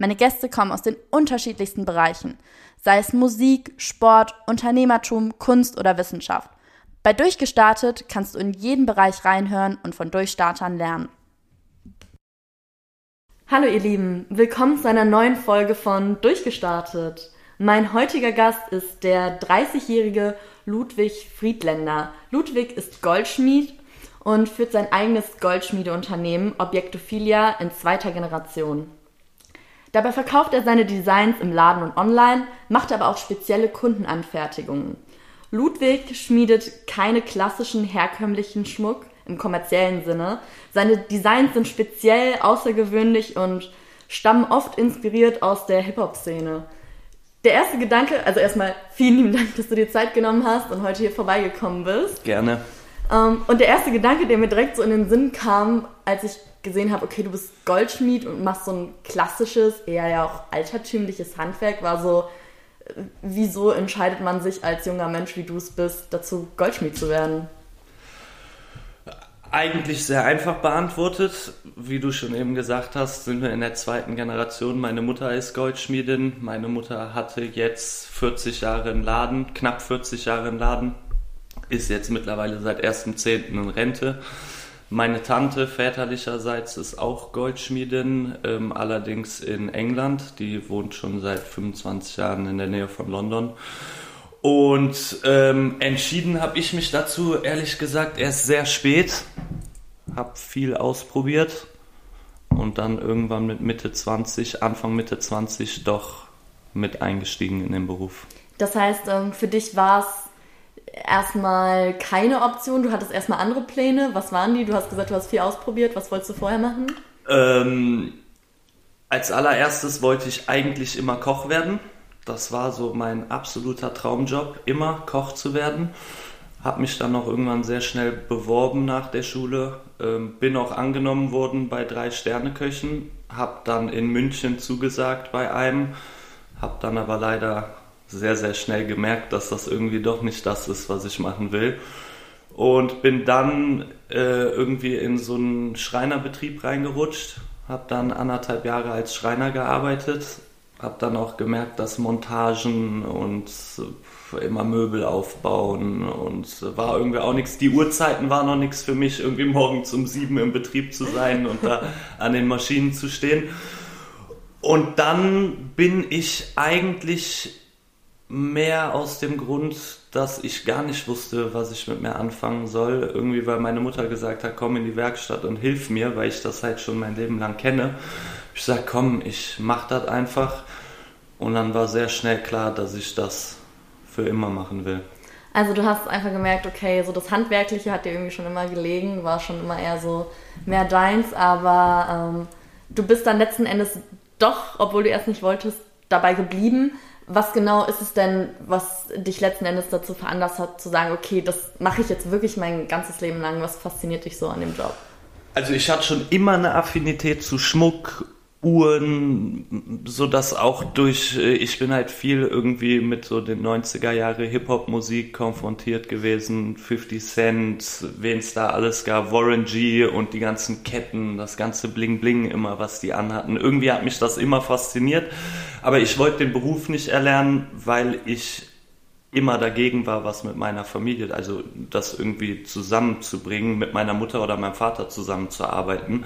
Meine Gäste kommen aus den unterschiedlichsten Bereichen, sei es Musik, Sport, Unternehmertum, Kunst oder Wissenschaft. Bei Durchgestartet kannst du in jeden Bereich reinhören und von Durchstartern lernen. Hallo ihr Lieben, willkommen zu einer neuen Folge von Durchgestartet. Mein heutiger Gast ist der 30-jährige Ludwig Friedländer. Ludwig ist Goldschmied und führt sein eigenes Goldschmiedeunternehmen Objektophilia in zweiter Generation. Dabei verkauft er seine Designs im Laden und online, macht aber auch spezielle Kundenanfertigungen. Ludwig schmiedet keine klassischen herkömmlichen Schmuck im kommerziellen Sinne. Seine Designs sind speziell, außergewöhnlich und stammen oft inspiriert aus der Hip-Hop-Szene. Der erste Gedanke, also erstmal vielen lieben Dank, dass du dir Zeit genommen hast und heute hier vorbeigekommen bist. Gerne. Ähm, und der erste Gedanke, der mir direkt so in den Sinn kam, als ich gesehen habe, okay, du bist Goldschmied und machst so ein klassisches, eher ja auch altertümliches Handwerk, war so, äh, wieso entscheidet man sich als junger Mensch, wie du es bist, dazu Goldschmied zu werden? Eigentlich sehr einfach beantwortet. Wie du schon eben gesagt hast, sind wir in der zweiten Generation. Meine Mutter ist Goldschmiedin. Meine Mutter hatte jetzt 40 Jahre einen Laden, knapp 40 Jahre einen Laden, ist jetzt mittlerweile seit 1.10. in Rente. Meine Tante väterlicherseits ist auch Goldschmiedin, ähm, allerdings in England. Die wohnt schon seit 25 Jahren in der Nähe von London. Und ähm, entschieden habe ich mich dazu, ehrlich gesagt, erst sehr spät. Habe viel ausprobiert und dann irgendwann mit Mitte 20, Anfang Mitte 20 doch mit eingestiegen in den Beruf. Das heißt, ähm, für dich war es erstmal keine Option. Du hattest erstmal andere Pläne. Was waren die? Du hast gesagt, du hast viel ausprobiert. Was wolltest du vorher machen? Ähm, als allererstes wollte ich eigentlich immer Koch werden. Das war so mein absoluter Traumjob, immer Koch zu werden. Hab mich dann auch irgendwann sehr schnell beworben nach der Schule. Ähm, bin auch angenommen worden bei drei Sterneköchen. Hab dann in München zugesagt bei einem. Hab dann aber leider sehr, sehr schnell gemerkt, dass das irgendwie doch nicht das ist, was ich machen will. Und bin dann äh, irgendwie in so einen Schreinerbetrieb reingerutscht, habe dann anderthalb Jahre als Schreiner gearbeitet, habe dann auch gemerkt, dass Montagen und immer Möbel aufbauen und war irgendwie auch nichts. Die Uhrzeiten waren noch nichts für mich, irgendwie morgens um sieben im Betrieb zu sein und da an den Maschinen zu stehen. Und dann bin ich eigentlich mehr aus dem Grund, dass ich gar nicht wusste, was ich mit mir anfangen soll. Irgendwie, weil meine Mutter gesagt hat, komm in die Werkstatt und hilf mir, weil ich das halt schon mein Leben lang kenne. Ich sag, komm, ich mach das einfach. Und dann war sehr schnell klar, dass ich das für immer machen will. Also du hast einfach gemerkt, okay, so das Handwerkliche hat dir irgendwie schon immer gelegen, war schon immer eher so mehr deins, aber ähm, du bist dann letzten Endes doch, obwohl du erst nicht wolltest, dabei geblieben. Was genau ist es denn, was dich letzten Endes dazu veranlasst hat, zu sagen, okay, das mache ich jetzt wirklich mein ganzes Leben lang? Was fasziniert dich so an dem Job? Also ich hatte schon immer eine Affinität zu Schmuck, Uhren, so dass auch durch, äh, ich bin halt viel irgendwie mit so den 90er Jahre Hip-Hop-Musik konfrontiert gewesen, 50 Cent, wen es da alles gab, Warren G und die ganzen Ketten, das ganze Bling-Bling immer, was die anhatten. Irgendwie hat mich das immer fasziniert, aber ich wollte den Beruf nicht erlernen, weil ich immer dagegen war, was mit meiner Familie, also das irgendwie zusammenzubringen, mit meiner Mutter oder meinem Vater zusammenzuarbeiten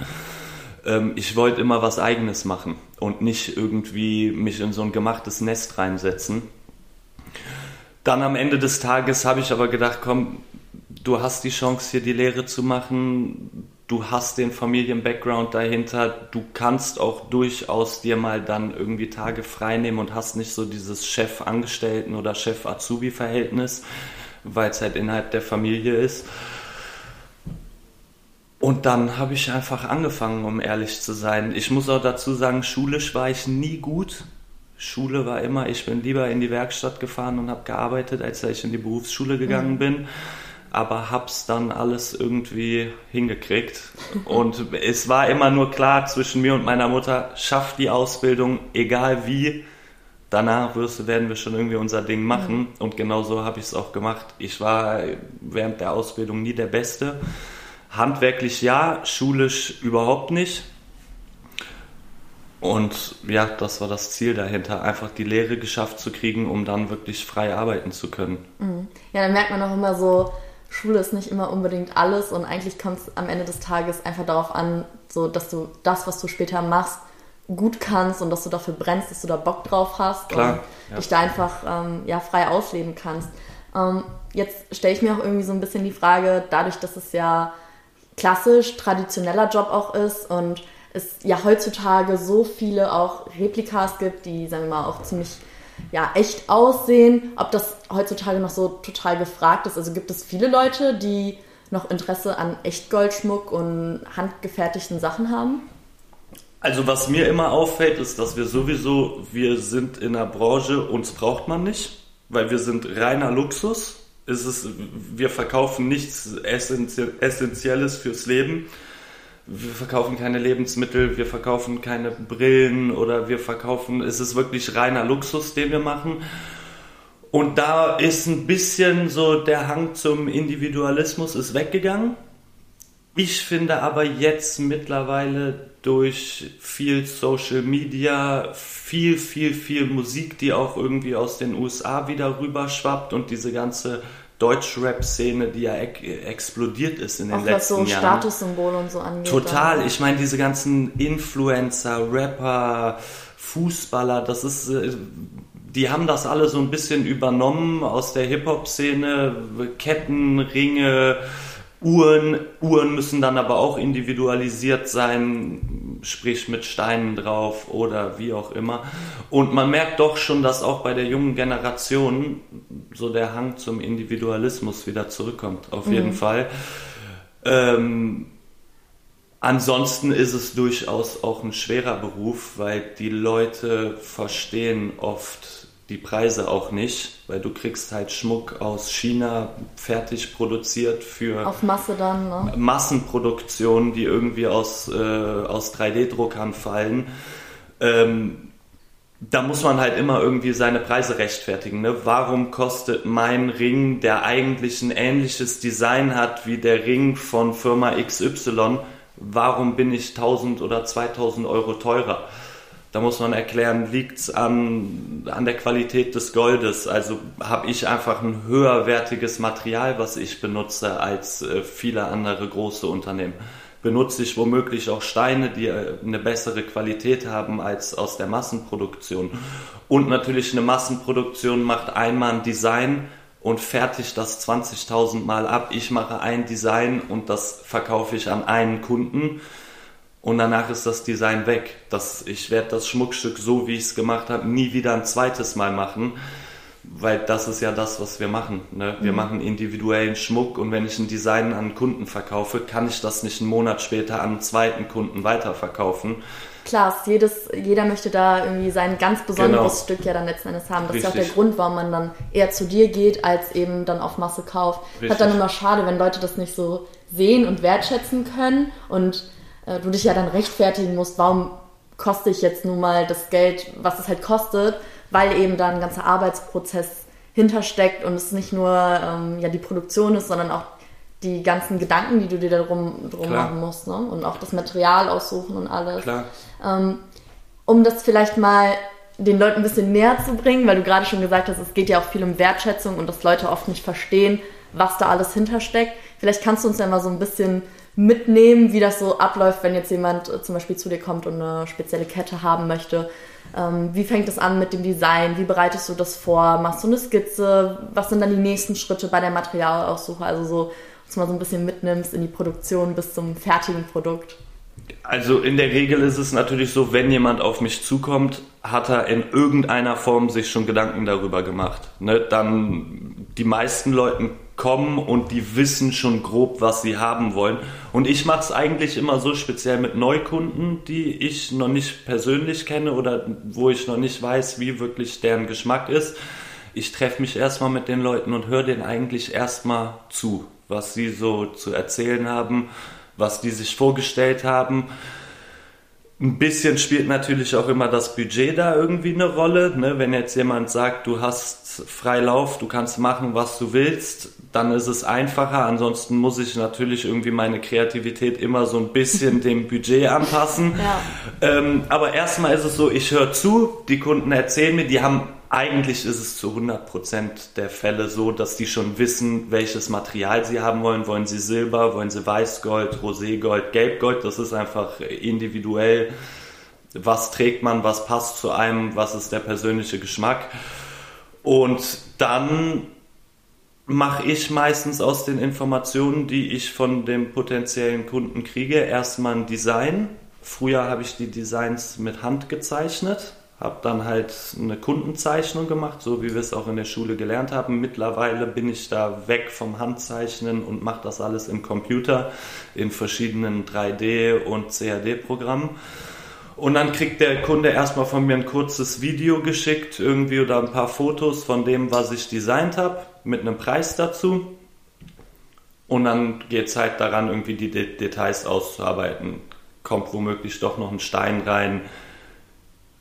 ähm, ich wollte immer was Eigenes machen und nicht irgendwie mich in so ein gemachtes Nest reinsetzen. Dann am Ende des Tages habe ich aber gedacht, komm, du hast die Chance hier die Lehre zu machen, du hast den Familien-Background dahinter, du kannst auch durchaus dir mal dann irgendwie Tage frei nehmen und hast nicht so dieses Chef-Angestellten- oder Chef-Azubi-Verhältnis, weil es halt innerhalb der Familie ist. Und dann habe ich einfach angefangen, um ehrlich zu sein. Ich muss auch dazu sagen, schulisch war ich nie gut. Schule war immer, ich bin lieber in die Werkstatt gefahren und habe gearbeitet, als dass ich in die Berufsschule gegangen mhm. bin. Aber hab's dann alles irgendwie hingekriegt. Und es war immer nur klar zwischen mir und meiner Mutter, schaff die Ausbildung, egal wie. Danach wirst, werden wir schon irgendwie unser Ding machen. Mhm. Und genau so habe ich es auch gemacht. Ich war während der Ausbildung nie der Beste. Handwerklich ja, schulisch überhaupt nicht. Und ja, das war das Ziel dahinter, einfach die Lehre geschafft zu kriegen, um dann wirklich frei arbeiten zu können. Mhm. Ja, dann merkt man auch immer so, Schule ist nicht immer unbedingt alles und eigentlich kommt es am Ende des Tages einfach darauf an, so dass du das, was du später machst, gut kannst und dass du dafür brennst, dass du da Bock drauf hast Klar, und ja. dich da einfach ähm, ja, frei ausleben kannst. Ähm, jetzt stelle ich mir auch irgendwie so ein bisschen die Frage, dadurch, dass es ja klassisch traditioneller Job auch ist und es ja heutzutage so viele auch Replikas gibt, die, sagen wir mal, auch ziemlich ja, echt aussehen, ob das heutzutage noch so total gefragt ist. Also gibt es viele Leute, die noch Interesse an Echtgoldschmuck und handgefertigten Sachen haben? Also was mir immer auffällt, ist, dass wir sowieso, wir sind in der Branche, uns braucht man nicht, weil wir sind reiner Luxus. Es ist, wir verkaufen nichts Essentielles fürs Leben wir verkaufen keine Lebensmittel, wir verkaufen keine Brillen oder wir verkaufen, es ist wirklich reiner Luxus, den wir machen. Und da ist ein bisschen so der Hang zum Individualismus ist weggegangen. Ich finde aber jetzt mittlerweile durch viel Social Media, viel, viel, viel Musik, die auch irgendwie aus den USA wieder rüberschwappt und diese ganze Deutschrap-Szene, die ja explodiert ist in den auch letzten was so Jahren. Statussymbole und so angeht. Total. Ich meine, diese ganzen Influencer, Rapper, Fußballer, das ist, äh, die haben das alle so ein bisschen übernommen aus der Hip-Hop-Szene. Ketten, Ringe, Uhren. Uhren müssen dann aber auch individualisiert sein, sprich mit Steinen drauf oder wie auch immer. Und man merkt doch schon, dass auch bei der jungen Generation so der Hang zum Individualismus wieder zurückkommt, auf jeden mhm. Fall. Ähm, ansonsten ist es durchaus auch ein schwerer Beruf, weil die Leute verstehen oft die Preise auch nicht, weil du kriegst halt Schmuck aus China fertig produziert für auf Masse dann, ne? Massenproduktionen, die irgendwie aus, äh, aus 3D-Druckern fallen. Ähm, da muss man halt immer irgendwie seine Preise rechtfertigen. Ne? Warum kostet mein Ring, der eigentlich ein ähnliches Design hat wie der Ring von Firma XY, warum bin ich 1000 oder 2000 Euro teurer? Da muss man erklären, liegt es an, an der Qualität des Goldes? Also habe ich einfach ein höherwertiges Material, was ich benutze, als äh, viele andere große Unternehmen. Benutze ich womöglich auch Steine, die äh, eine bessere Qualität haben als aus der Massenproduktion. Und natürlich eine Massenproduktion macht einmal ein Design und fertigt das 20.000 Mal ab. Ich mache ein Design und das verkaufe ich an einen Kunden und danach ist das Design weg. Das, ich werde das Schmuckstück so, wie ich es gemacht habe, nie wieder ein zweites Mal machen, weil das ist ja das, was wir machen. Ne? Wir mhm. machen individuellen Schmuck und wenn ich ein Design an einen Kunden verkaufe, kann ich das nicht einen Monat später an einen zweiten Kunden weiterverkaufen. Klar, jedes, jeder möchte da irgendwie sein ganz besonderes genau. Stück ja dann letzten Endes haben. Das Richtig. ist ja auch der Grund, warum man dann eher zu dir geht, als eben dann auf Masse kauft. Richtig. Hat dann immer schade, wenn Leute das nicht so sehen und wertschätzen können und äh, du dich ja dann rechtfertigen musst, warum koste ich jetzt nun mal das Geld, was es halt kostet, weil eben da ein ganzer Arbeitsprozess hintersteckt und es nicht nur ähm, ja, die Produktion ist, sondern auch die ganzen Gedanken, die du dir darum drum machen musst. Ne? Und auch das Material aussuchen und alles. Klar. Ähm, um das vielleicht mal den Leuten ein bisschen näher zu bringen, weil du gerade schon gesagt hast, es geht ja auch viel um Wertschätzung und dass Leute oft nicht verstehen, was da alles hintersteckt. Vielleicht kannst du uns ja mal so ein bisschen mitnehmen, wie das so abläuft, wenn jetzt jemand äh, zum Beispiel zu dir kommt und eine spezielle Kette haben möchte. Ähm, wie fängt es an mit dem Design? Wie bereitest du das vor? Machst du eine Skizze? Was sind dann die nächsten Schritte bei der Materialaussuche? Also so, dass mal so ein bisschen mitnimmst in die Produktion bis zum fertigen Produkt. Also in der Regel ist es natürlich so, wenn jemand auf mich zukommt, hat er in irgendeiner Form sich schon Gedanken darüber gemacht. Ne? Dann die meisten Leuten kommen und die wissen schon grob, was sie haben wollen. Und ich mache es eigentlich immer so speziell mit Neukunden, die ich noch nicht persönlich kenne oder wo ich noch nicht weiß, wie wirklich deren Geschmack ist. Ich treffe mich erstmal mit den Leuten und höre denen eigentlich erstmal zu, was sie so zu erzählen haben, was die sich vorgestellt haben ein bisschen spielt natürlich auch immer das Budget da irgendwie eine Rolle. Ne? Wenn jetzt jemand sagt, du hast Freilauf, du kannst machen, was du willst, dann ist es einfacher. Ansonsten muss ich natürlich irgendwie meine Kreativität immer so ein bisschen dem Budget anpassen. Ja. Ähm, aber erstmal ist es so, ich höre zu, die Kunden erzählen mir, die haben eigentlich ist es zu 100% der Fälle so, dass die schon wissen, welches Material sie haben wollen. Wollen sie Silber, wollen sie Weißgold, Roségold, Gelbgold? Das ist einfach individuell. Was trägt man, was passt zu einem, was ist der persönliche Geschmack? Und dann mache ich meistens aus den Informationen, die ich von dem potenziellen Kunden kriege, erstmal ein Design. Früher habe ich die Designs mit Hand gezeichnet habe dann halt eine Kundenzeichnung gemacht, so wie wir es auch in der Schule gelernt haben. Mittlerweile bin ich da weg vom Handzeichnen und mache das alles im Computer in verschiedenen 3D- und CAD-Programmen. Und dann kriegt der Kunde erstmal von mir ein kurzes Video geschickt, irgendwie oder ein paar Fotos von dem, was ich designt habe, mit einem Preis dazu. Und dann geht es halt daran, irgendwie die Details auszuarbeiten. Kommt womöglich doch noch ein Stein rein,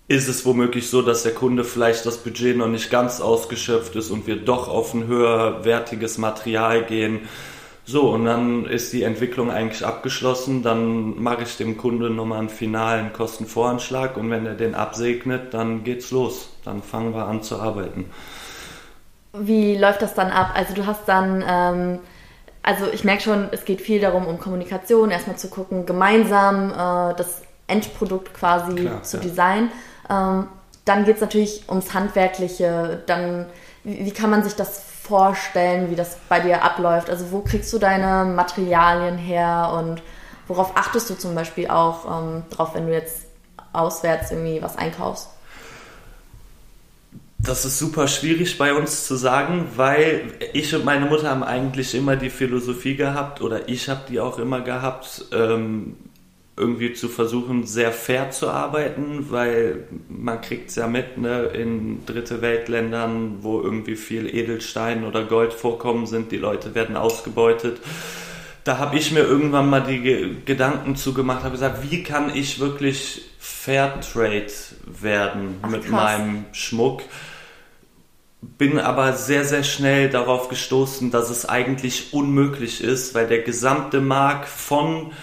ist es womöglich so, dass der Kunde vielleicht das Budget noch nicht ganz ausgeschöpft ist und wir doch auf ein höherwertiges Material gehen. So, und dann ist die Entwicklung eigentlich abgeschlossen. Dann mache ich dem Kunde nochmal einen finalen Kostenvoranschlag und wenn er den absegnet, dann geht's los. Dann fangen wir an zu arbeiten. Wie läuft das dann ab? Also du hast dann, ähm, also ich merke schon, es geht viel darum, um Kommunikation, erstmal zu gucken, gemeinsam äh, das Endprodukt quasi Klar, zu ja. designen. Ähm, dann geht es natürlich ums Handwerkliche. Dann, wie, wie, kann man sich das vorstellen, wie das bei dir abläuft? Also wo kriegst du deine Materialien her und worauf achtest du zum Beispiel auch ähm, drauf, wenn du jetzt auswärts irgendwie was einkaufst? Das ist super schwierig bei uns zu sagen, weil ich und meine Mutter haben eigentlich immer die Philosophie gehabt oder ich habe die auch immer gehabt. Ähm, irgendwie zu versuchen, sehr fair zu arbeiten, weil man kriegt es ja mit, ne, in dritte Weltländern, wo irgendwie viel Edelstein oder Gold vorkommen sind, die Leute werden ausgebeutet. Da habe ich mir irgendwann mal die Ge Gedanken zugemacht, habe gesagt, wie kann ich wirklich Fairtrade werden Ach, mit krass. meinem Schmuck? Bin aber sehr, sehr schnell darauf gestoßen, dass es eigentlich unmöglich ist, weil der gesamte Markt von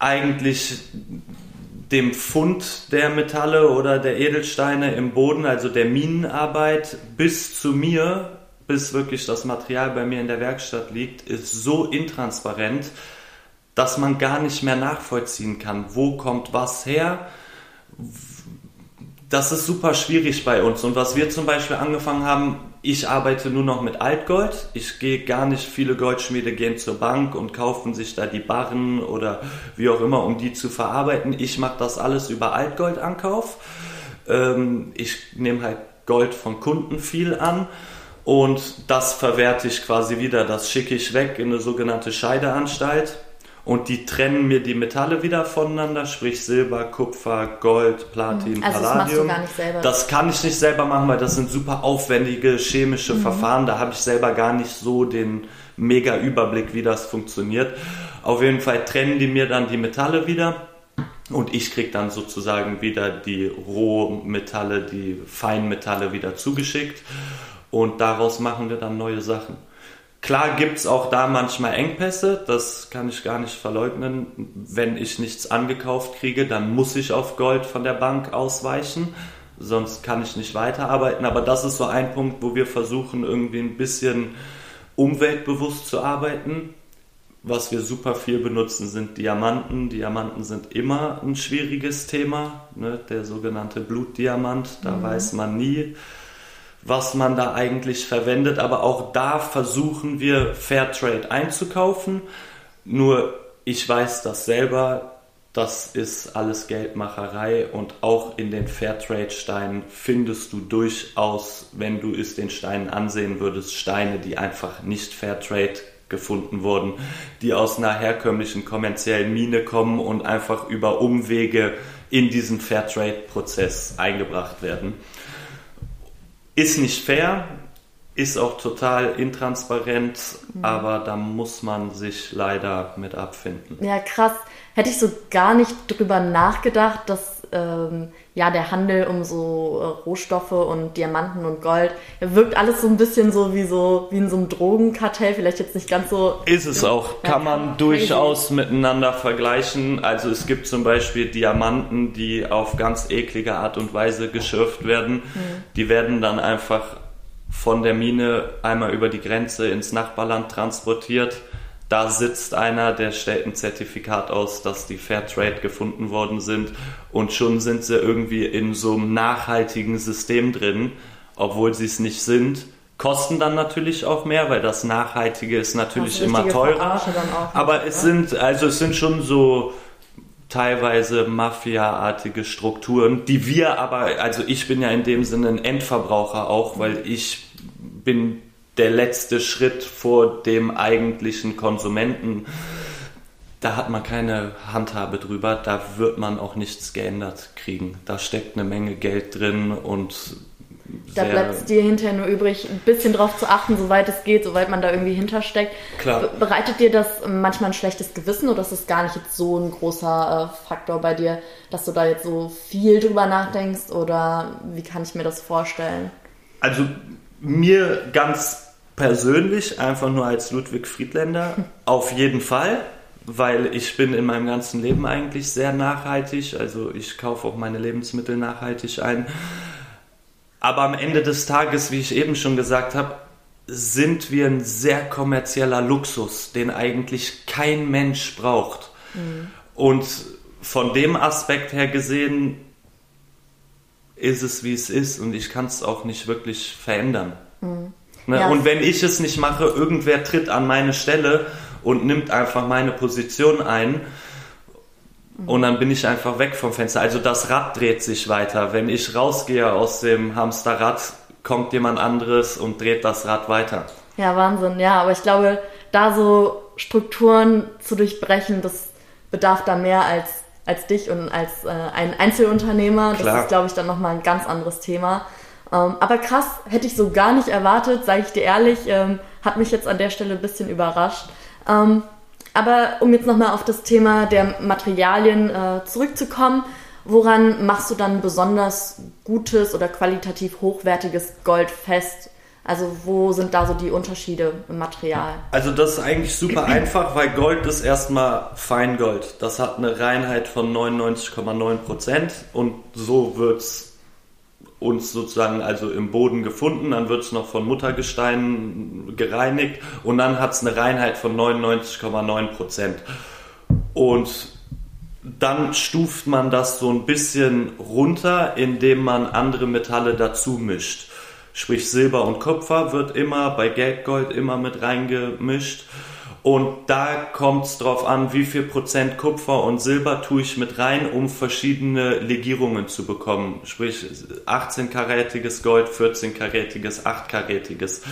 eigentlich dem Fund der Metalle oder der Edelsteine im Boden, also der Minenarbeit, bis zu mir, bis wirklich das Material bei mir in der Werkstatt liegt, ist so intransparent, dass man gar nicht mehr nachvollziehen kann, wo kommt was her. Das ist super schwierig bei uns. Und was wir zum Beispiel angefangen haben, ich arbeite nur noch mit Altgold. Ich gehe gar nicht, viele Goldschmiede gehen zur Bank und kaufen sich da die Barren oder wie auch immer, um die zu verarbeiten. Ich mache das alles über Altgoldankauf. Ähm, ich nehme halt Gold von Kunden viel an und das verwerte ich quasi wieder. Das schicke ich weg in eine sogenannte Scheideanstalt und die trennen mir die Metalle wieder voneinander, sprich Silber, Kupfer, Gold, Platin, also Palladium. Das machst du gar nicht selber. Das kann ich nicht selber machen, weil das sind super aufwendige chemische mhm. Verfahren. Da habe ich selber gar nicht so den mega Überblick, wie das funktioniert. Auf jeden Fall trennen die mir dann die Metalle wieder. Und ich kriege dann sozusagen wieder die Rohmetalle, die Feinmetalle wieder zugeschickt. Und daraus machen wir dann neue Sachen. Klar gibt es auch da manchmal Engpässe, das kann ich gar nicht verleugnen. Wenn ich nichts angekauft kriege, dann muss ich auf Gold von der Bank ausweichen, sonst kann ich nicht weiterarbeiten. Aber das ist so ein Punkt, wo wir versuchen, irgendwie ein bisschen umweltbewusst zu arbeiten. Was wir super viel benutzen, sind Diamanten. Diamanten sind immer ein schwieriges Thema. Ne? Der sogenannte Blutdiamant, da mhm. weiß man nie, was man da eigentlich verwendet. Aber auch da versuchen wir Fairtrade einzukaufen. Nur ich weiß das selber, das ist alles Geldmacherei und auch in den Fairtrade-Steinen findest du durchaus, wenn du es den Steinen ansehen würdest, Steine, die einfach nicht Fairtrade gefunden wurden, die aus einer herkömmlichen kommerziellen Mine kommen und einfach über Umwege in diesen Fairtrade-Prozess eingebracht werden. Ist nicht fair, ist auch total intransparent, mhm. aber da muss man sich leider mit abfinden. Ja, krass. Hätte ich so gar nicht drüber nachgedacht, dass ähm, ja der Handel um so äh, Rohstoffe und Diamanten und Gold ja, wirkt alles so ein bisschen so wie so wie in so einem Drogenkartell, vielleicht jetzt nicht ganz so. Ist es auch, kann man durchaus crazy. miteinander vergleichen. Also es gibt zum Beispiel Diamanten, die auf ganz eklige Art und Weise geschürft werden. Mhm. Die werden dann einfach von der Mine einmal über die Grenze ins Nachbarland transportiert. Da sitzt einer, der stellt ein Zertifikat aus, dass die Fairtrade gefunden worden sind und schon sind sie irgendwie in so einem nachhaltigen System drin, obwohl sie es nicht sind. Kosten dann natürlich auch mehr, weil das Nachhaltige ist natürlich immer teurer. Aber es sind, also es sind schon so teilweise Mafia-artige Strukturen, die wir aber, also ich bin ja in dem Sinne ein Endverbraucher auch, weil ich bin der letzte Schritt vor dem eigentlichen Konsumenten. Da hat man keine Handhabe drüber, da wird man auch nichts geändert kriegen. Da steckt eine Menge Geld drin und da bleibt es dir hinterher nur übrig, ein bisschen drauf zu achten, soweit es geht, soweit man da irgendwie hintersteckt. Klar. Bereitet dir das manchmal ein schlechtes Gewissen oder ist das gar nicht jetzt so ein großer äh, Faktor bei dir, dass du da jetzt so viel drüber nachdenkst oder wie kann ich mir das vorstellen? Also mir ganz persönlich, einfach nur als Ludwig Friedländer, auf jeden Fall weil ich bin in meinem ganzen Leben eigentlich sehr nachhaltig. Also ich kaufe auch meine Lebensmittel nachhaltig ein. Aber am Ende des Tages, wie ich eben schon gesagt habe, sind wir ein sehr kommerzieller Luxus, den eigentlich kein Mensch braucht. Mhm. Und von dem Aspekt her gesehen ist es, wie es ist und ich kann es auch nicht wirklich verändern. Mhm. Ne? Ja. Und wenn ich es nicht mache, irgendwer tritt an meine Stelle und nimmt einfach meine Position ein und dann bin ich einfach weg vom Fenster. Also das Rad dreht sich weiter. Wenn ich rausgehe aus dem Hamsterrad, kommt jemand anderes und dreht das Rad weiter. Ja, Wahnsinn. Ja, aber ich glaube, da so Strukturen zu durchbrechen, das bedarf da mehr als, als dich und als äh, ein Einzelunternehmer. Klar. Das ist, glaube ich, dann nochmal ein ganz anderes Thema. Ähm, aber krass, hätte ich so gar nicht erwartet, sage ich dir ehrlich, ähm, hat mich jetzt an der Stelle ein bisschen überrascht. Ähm, aber um jetzt nochmal auf das Thema der Materialien äh, zurückzukommen, woran machst du dann besonders gutes oder qualitativ hochwertiges Gold fest? Also wo sind da so die Unterschiede im Material? Also das ist eigentlich super einfach, weil Gold ist erstmal Feingold. Das hat eine Reinheit von 99,9 Prozent und so wird es uns sozusagen also im Boden gefunden, dann wird es noch von Muttergestein gereinigt und dann hat es eine Reinheit von 99,9 Prozent. Und dann stuft man das so ein bisschen runter, indem man andere Metalle dazu mischt. Sprich Silber und Kupfer wird immer bei Geldgold immer mit reingemischt. Und da kommt es drauf an, wie viel Prozent Kupfer und Silber tue ich mit rein, um verschiedene Legierungen zu bekommen. Sprich 18-karätiges Gold, 14-karätiges, 8-karätiges.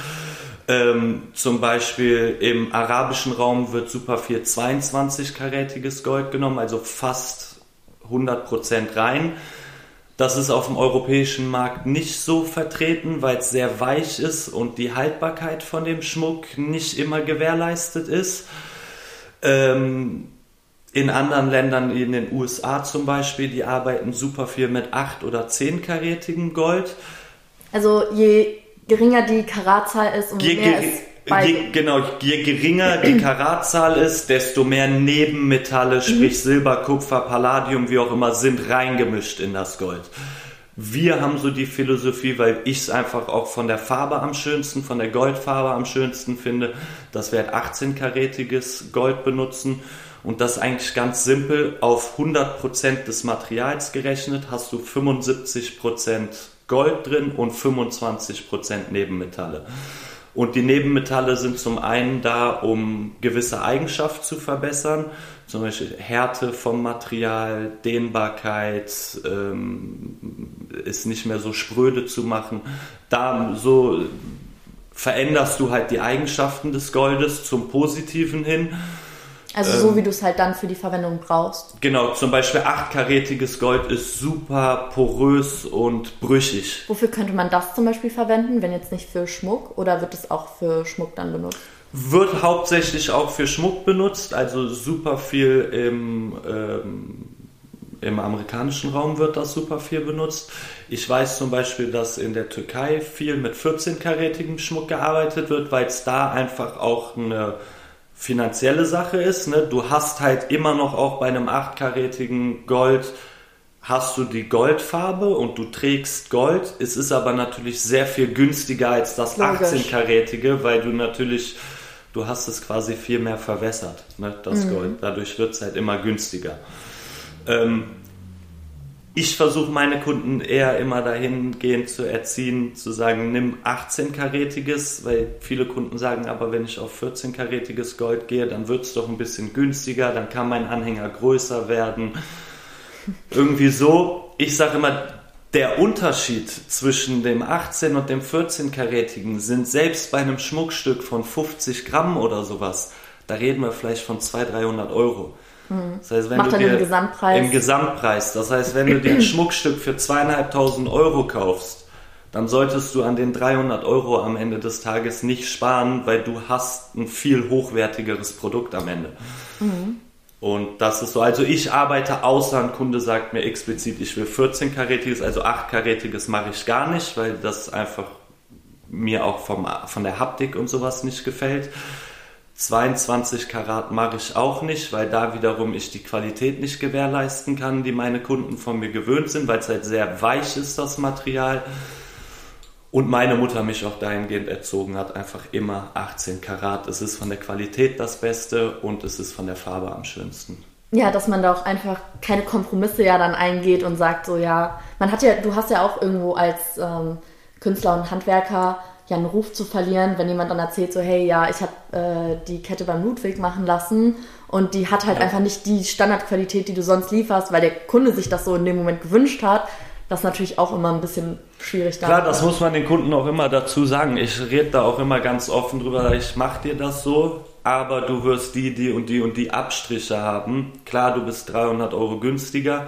Ähm, zum Beispiel im arabischen Raum wird super viel 22-karätiges Gold genommen, also fast 100 Prozent rein. Das ist auf dem europäischen Markt nicht so vertreten, weil es sehr weich ist und die Haltbarkeit von dem Schmuck nicht immer gewährleistet ist. Ähm, in anderen Ländern, in den USA zum Beispiel, die arbeiten super viel mit 8- oder 10-karätigem Gold. Also je geringer die Karatzahl ist, umso je mehr ist Je, genau, je geringer die Karatzahl ist, desto mehr Nebenmetalle, sprich mhm. Silber, Kupfer, Palladium, wie auch immer, sind reingemischt in das Gold. Wir haben so die Philosophie, weil ich es einfach auch von der Farbe am schönsten, von der Goldfarbe am schönsten finde, dass wir halt 18-karätiges Gold benutzen. Und das eigentlich ganz simpel. Auf 100% des Materials gerechnet hast du 75% Gold drin und 25% Nebenmetalle. Und die Nebenmetalle sind zum einen da, um gewisse Eigenschaften zu verbessern. zum Beispiel Härte vom Material, Dehnbarkeit, ähm, ist nicht mehr so spröde zu machen. Da so veränderst du halt die Eigenschaften des Goldes zum Positiven hin. Also so, wie du es halt dann für die Verwendung brauchst. Genau, zum Beispiel achtkarätiges Gold ist super porös und brüchig. Wofür könnte man das zum Beispiel verwenden, wenn jetzt nicht für Schmuck? Oder wird es auch für Schmuck dann benutzt? Wird hauptsächlich auch für Schmuck benutzt, also super viel im, ähm, im amerikanischen Raum wird das super viel benutzt. Ich weiß zum Beispiel, dass in der Türkei viel mit 14-karätigem Schmuck gearbeitet wird, weil es da einfach auch eine finanzielle Sache ist. Ne? Du hast halt immer noch auch bei einem 8-karätigen Gold hast du die Goldfarbe und du trägst Gold. Es ist aber natürlich sehr viel günstiger als das 18-karätige, weil du natürlich du hast es quasi viel mehr verwässert, ne, das mhm. Gold. Dadurch wird es halt immer günstiger. Ähm, ich versuche meine Kunden eher immer dahingehend zu erziehen, zu sagen, nimm 18-karätiges, weil viele Kunden sagen, aber wenn ich auf 14-karätiges Gold gehe, dann wird es doch ein bisschen günstiger, dann kann mein Anhänger größer werden. Irgendwie so. Ich sage immer, der Unterschied zwischen dem 18 und dem 14-karätigen sind selbst bei einem Schmuckstück von 50 Gramm oder sowas, da reden wir vielleicht von 200, 300 Euro. Hm. Das heißt, wenn Macht du dir, im Gesamtpreis. Im Gesamtpreis. Das heißt, wenn du dir ein Schmuckstück für zweieinhalbtausend Euro kaufst, dann solltest du an den 300 Euro am Ende des Tages nicht sparen, weil du hast ein viel hochwertigeres Produkt am Ende. Mhm. Und das ist so, also ich arbeite außer ein Kunde sagt mir explizit, ich will 14-karätiges, also 8-karätiges mache ich gar nicht, weil das einfach mir auch vom, von der Haptik und sowas nicht gefällt. 22 Karat mache ich auch nicht, weil da wiederum ich die Qualität nicht gewährleisten kann, die meine Kunden von mir gewöhnt sind, weil es halt sehr weich ist, das Material. Und meine Mutter mich auch dahingehend erzogen hat, einfach immer 18 Karat. Es ist von der Qualität das Beste und es ist von der Farbe am schönsten. Ja, dass man da auch einfach keine Kompromisse ja dann eingeht und sagt so, ja, man hat ja, du hast ja auch irgendwo als ähm, Künstler und Handwerker ja einen Ruf zu verlieren, wenn jemand dann erzählt so, hey, ja, ich habe äh, die Kette beim Ludwig machen lassen und die hat halt ja. einfach nicht die Standardqualität, die du sonst lieferst, weil der Kunde sich das so in dem Moment gewünscht hat. Das ist natürlich auch immer ein bisschen schwierig. Klar, das muss man den Kunden auch immer dazu sagen. Ich rede da auch immer ganz offen drüber, ich mache dir das so, aber du wirst die, die und die und die Abstriche haben. Klar, du bist 300 Euro günstiger,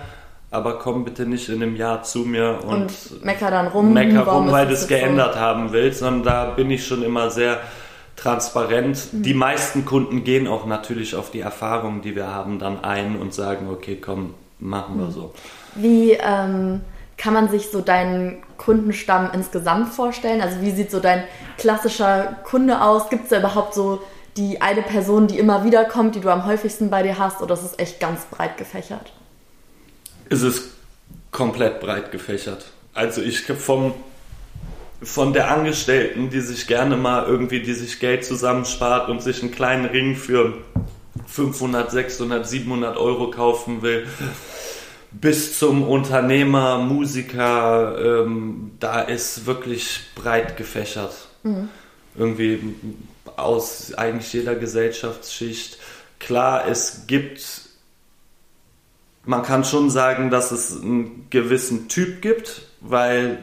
aber komm bitte nicht in einem Jahr zu mir und, und mecker dann rum, mecker rum weil du es geändert so? haben willst, sondern da bin ich schon immer sehr transparent. Mhm. Die meisten Kunden gehen auch natürlich auf die Erfahrungen, die wir haben, dann ein und sagen, okay, komm, machen wir mhm. so. Wie ähm, kann man sich so deinen Kundenstamm insgesamt vorstellen? Also wie sieht so dein klassischer Kunde aus? Gibt es da überhaupt so die eine Person, die immer wieder kommt, die du am häufigsten bei dir hast, oder ist es echt ganz breit gefächert? Es ist komplett breit gefächert. Also ich vom von der Angestellten, die sich gerne mal irgendwie, die sich Geld zusammenspart und sich einen kleinen Ring für 500, 600, 700 Euro kaufen will, bis zum Unternehmer, Musiker, ähm, da ist wirklich breit gefächert. Mhm. Irgendwie aus eigentlich jeder Gesellschaftsschicht. Klar, es gibt, man kann schon sagen, dass es einen gewissen Typ gibt, weil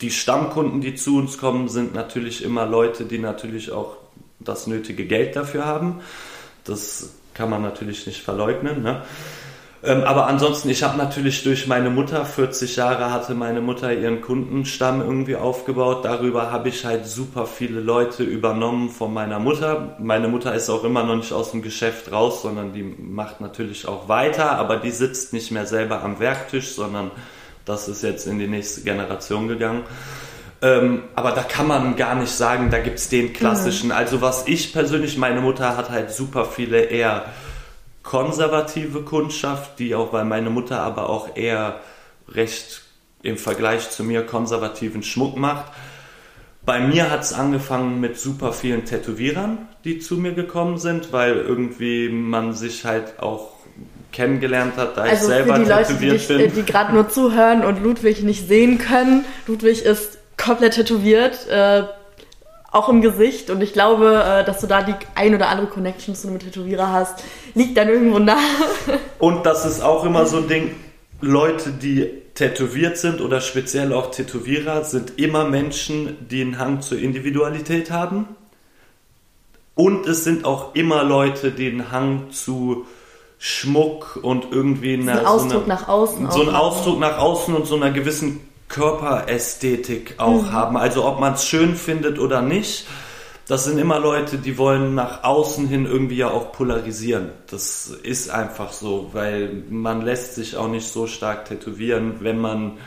die Stammkunden, die zu uns kommen, sind natürlich immer Leute, die natürlich auch das nötige Geld dafür haben. Das kann man natürlich nicht verleugnen. Ne? Ähm, aber ansonsten, ich habe natürlich durch meine Mutter, 40 Jahre hatte meine Mutter ihren Kundenstamm irgendwie aufgebaut. Darüber habe ich halt super viele Leute übernommen von meiner Mutter. Meine Mutter ist auch immer noch nicht aus dem Geschäft raus, sondern die macht natürlich auch weiter, aber die sitzt nicht mehr selber am Werktisch, sondern das ist jetzt in die nächste Generation gegangen. Ähm, aber da kann man gar nicht sagen, da gibt es den klassischen. Mhm. Also was ich persönlich, meine Mutter hat halt super viele eher konservative Kundschaft, die auch, weil meine Mutter aber auch eher recht im Vergleich zu mir konservativen Schmuck macht. Bei mir hat es angefangen mit super vielen Tätowierern, die zu mir gekommen sind, weil irgendwie man sich halt auch kennengelernt hat, da also ich selber für die Leute, die, dich, bin. die gerade nur zuhören und Ludwig nicht sehen können. Ludwig ist komplett tätowiert. Äh, auch im Gesicht. Und ich glaube, äh, dass du da die ein oder andere Connection zu einem Tätowierer hast, liegt dann irgendwo nah. Und das ist auch immer so ein Ding, Leute, die tätowiert sind oder speziell auch Tätowierer, sind immer Menschen, die einen Hang zur Individualität haben. Und es sind auch immer Leute, die einen Hang zu Schmuck und irgendwie eine, ein Ausdruck so eine, nach außen. So ein Ausdruck nach außen und so einer gewissen Körperästhetik auch mhm. haben. Also ob man es schön findet oder nicht, das sind immer Leute, die wollen nach außen hin irgendwie ja auch polarisieren. Das ist einfach so, weil man lässt sich auch nicht so stark tätowieren, wenn man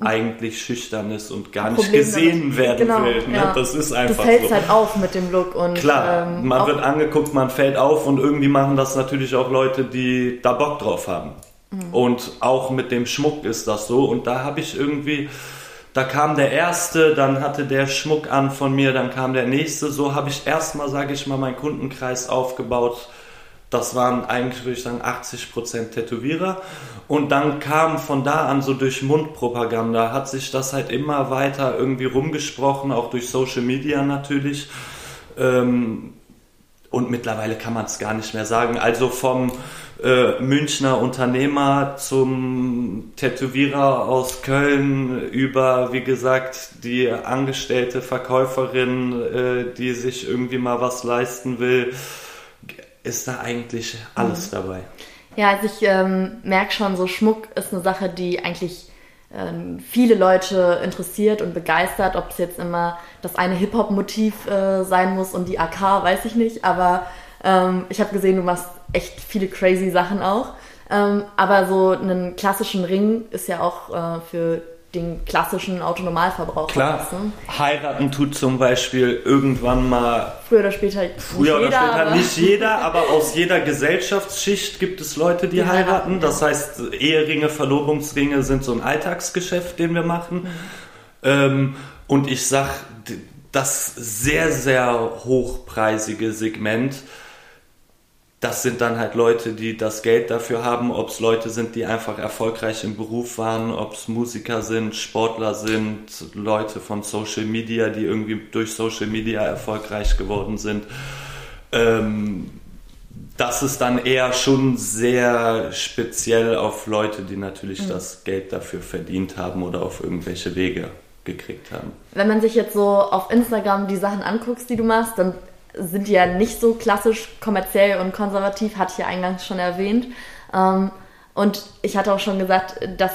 eigentlich schüchtern ist und gar nicht Problem gesehen damit. werden genau, will. Ne? Ja. Das ist einfach Du fällst so. halt auf mit dem Look und klar, ähm, man wird angeguckt, man fällt auf und irgendwie machen das natürlich auch Leute, die da Bock drauf haben. Mhm. Und auch mit dem Schmuck ist das so. Und da habe ich irgendwie, da kam der erste, dann hatte der Schmuck an von mir, dann kam der nächste. So habe ich erstmal, sage ich mal, meinen Kundenkreis aufgebaut. Das waren eigentlich, würde ich sagen, 80% Tätowierer. Und dann kam von da an so durch Mundpropaganda, hat sich das halt immer weiter irgendwie rumgesprochen, auch durch Social Media natürlich. Ähm, und mittlerweile kann man es gar nicht mehr sagen. Also vom äh, Münchner Unternehmer zum Tätowierer aus Köln über, wie gesagt, die angestellte Verkäuferin, äh, die sich irgendwie mal was leisten will, ist da eigentlich alles mhm. dabei. Ja, also ich ähm, merke schon, so Schmuck ist eine Sache, die eigentlich ähm, viele Leute interessiert und begeistert. Ob es jetzt immer das eine Hip-Hop-Motiv äh, sein muss und die AK, weiß ich nicht. Aber ähm, ich habe gesehen, du machst echt viele crazy Sachen auch. Ähm, aber so einen klassischen Ring ist ja auch äh, für den klassischen Autonormalverbraucher. Klar. Ne? Heiraten tut zum Beispiel irgendwann mal. Früher oder später. Früher oder jeder, später nicht jeder, aber aus jeder Gesellschaftsschicht gibt es Leute, die, die heiraten. heiraten. Das heißt, Eheringe, Verlobungsringe sind so ein Alltagsgeschäft, den wir machen. Ähm, und ich sag, das sehr, sehr hochpreisige Segment das sind dann halt Leute, die das Geld dafür haben, ob es Leute sind, die einfach erfolgreich im Beruf waren, ob es Musiker sind, Sportler sind, Leute von Social Media, die irgendwie durch Social Media erfolgreich geworden sind. Ähm, das ist dann eher schon sehr speziell auf Leute, die natürlich mhm. das Geld dafür verdient haben oder auf irgendwelche Wege gekriegt haben. Wenn man sich jetzt so auf Instagram die Sachen anguckt, die du machst, dann sind ja nicht so klassisch kommerziell und konservativ, hatte ich ja eingangs schon erwähnt. Ähm, und ich hatte auch schon gesagt, dass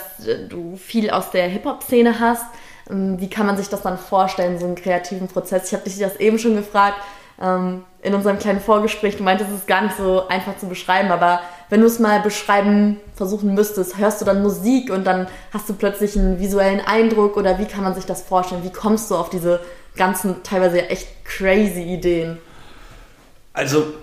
du viel aus der Hip-Hop-Szene hast. Ähm, wie kann man sich das dann vorstellen, so einen kreativen Prozess? Ich habe dich das eben schon gefragt ähm, in unserem kleinen Vorgespräch. Du meintest, es ist gar nicht so einfach zu beschreiben, aber wenn du es mal beschreiben versuchen müsstest, hörst du dann Musik und dann hast du plötzlich einen visuellen Eindruck oder wie kann man sich das vorstellen? Wie kommst du auf diese ganzen teilweise echt crazy Ideen? Also,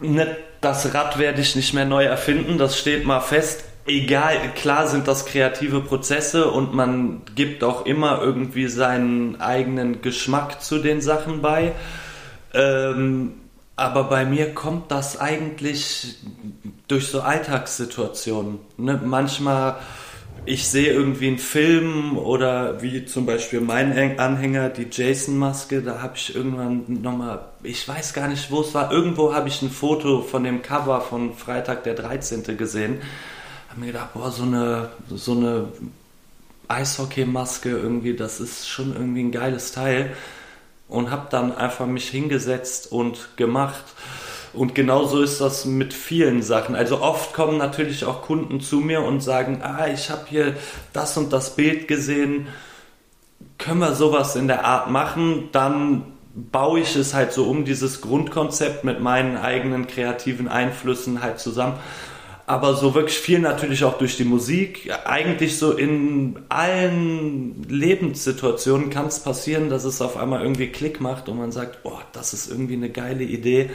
ne, das Rad werde ich nicht mehr neu erfinden, das steht mal fest. Egal, klar sind das kreative Prozesse und man gibt auch immer irgendwie seinen eigenen Geschmack zu den Sachen bei. Ähm, aber bei mir kommt das eigentlich durch so Alltagssituationen. Ne? Manchmal ich sehe irgendwie einen Film oder wie zum Beispiel mein Anhänger, die Jason-Maske, da habe ich irgendwann nochmal, ich weiß gar nicht, wo es war, irgendwo habe ich ein Foto von dem Cover von Freitag der 13. gesehen. Habe mir gedacht, boah, so eine, so eine Eishockey-Maske irgendwie, das ist schon irgendwie ein geiles Teil. Und habe dann einfach mich hingesetzt und gemacht. Und genauso ist das mit vielen Sachen. Also oft kommen natürlich auch Kunden zu mir und sagen, ah, ich habe hier das und das Bild gesehen, können wir sowas in der Art machen? Dann baue ich es halt so um, dieses Grundkonzept mit meinen eigenen kreativen Einflüssen halt zusammen. Aber so wirklich viel natürlich auch durch die Musik. Eigentlich so in allen Lebenssituationen kann es passieren, dass es auf einmal irgendwie Klick macht und man sagt, boah, das ist irgendwie eine geile Idee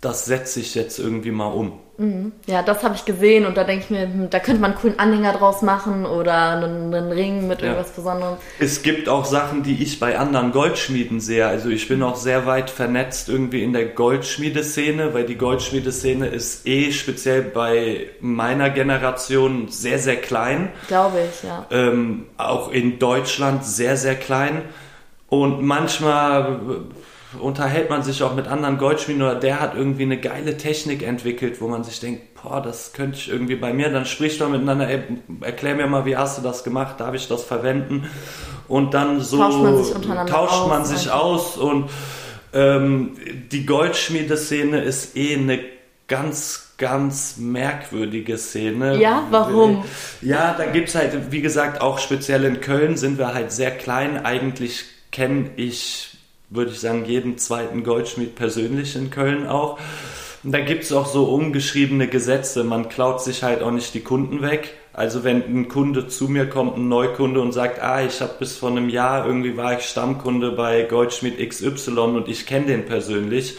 das setze ich jetzt irgendwie mal um. Mhm. Ja, das habe ich gesehen und da denke ich mir, hm, da könnte man einen coolen Anhänger draus machen oder einen, einen Ring mit irgendwas ja. Besonderem. Es gibt auch Sachen, die ich bei anderen Goldschmieden sehe. Also ich bin auch sehr weit vernetzt irgendwie in der Goldschmiedeszene, weil die Goldschmiedeszene ist eh speziell bei meiner Generation sehr, sehr klein. Glaube ich, ja. Ähm, auch in Deutschland sehr, sehr klein. Und manchmal unterhält man sich auch mit anderen Goldschmieden oder der hat irgendwie eine geile Technik entwickelt, wo man sich denkt, boah, das könnte ich irgendwie bei mir, dann spricht man miteinander, ey, erklär mir mal, wie hast du das gemacht, darf ich das verwenden? Und dann so tauscht man sich, tauscht man aus, sich aus und ähm, die Goldschmiedeszene ist eh eine ganz, ganz merkwürdige Szene. Ja, warum? Ja, da gibt's halt, wie gesagt, auch speziell in Köln sind wir halt sehr klein. Eigentlich kenne ich, würde ich sagen, jeden zweiten Goldschmied persönlich in Köln auch. Und da gibt's auch so umgeschriebene Gesetze. Man klaut sich halt auch nicht die Kunden weg. Also wenn ein Kunde zu mir kommt, ein Neukunde und sagt, ah, ich habe bis vor einem Jahr irgendwie war ich Stammkunde bei Goldschmied XY und ich kenne den persönlich,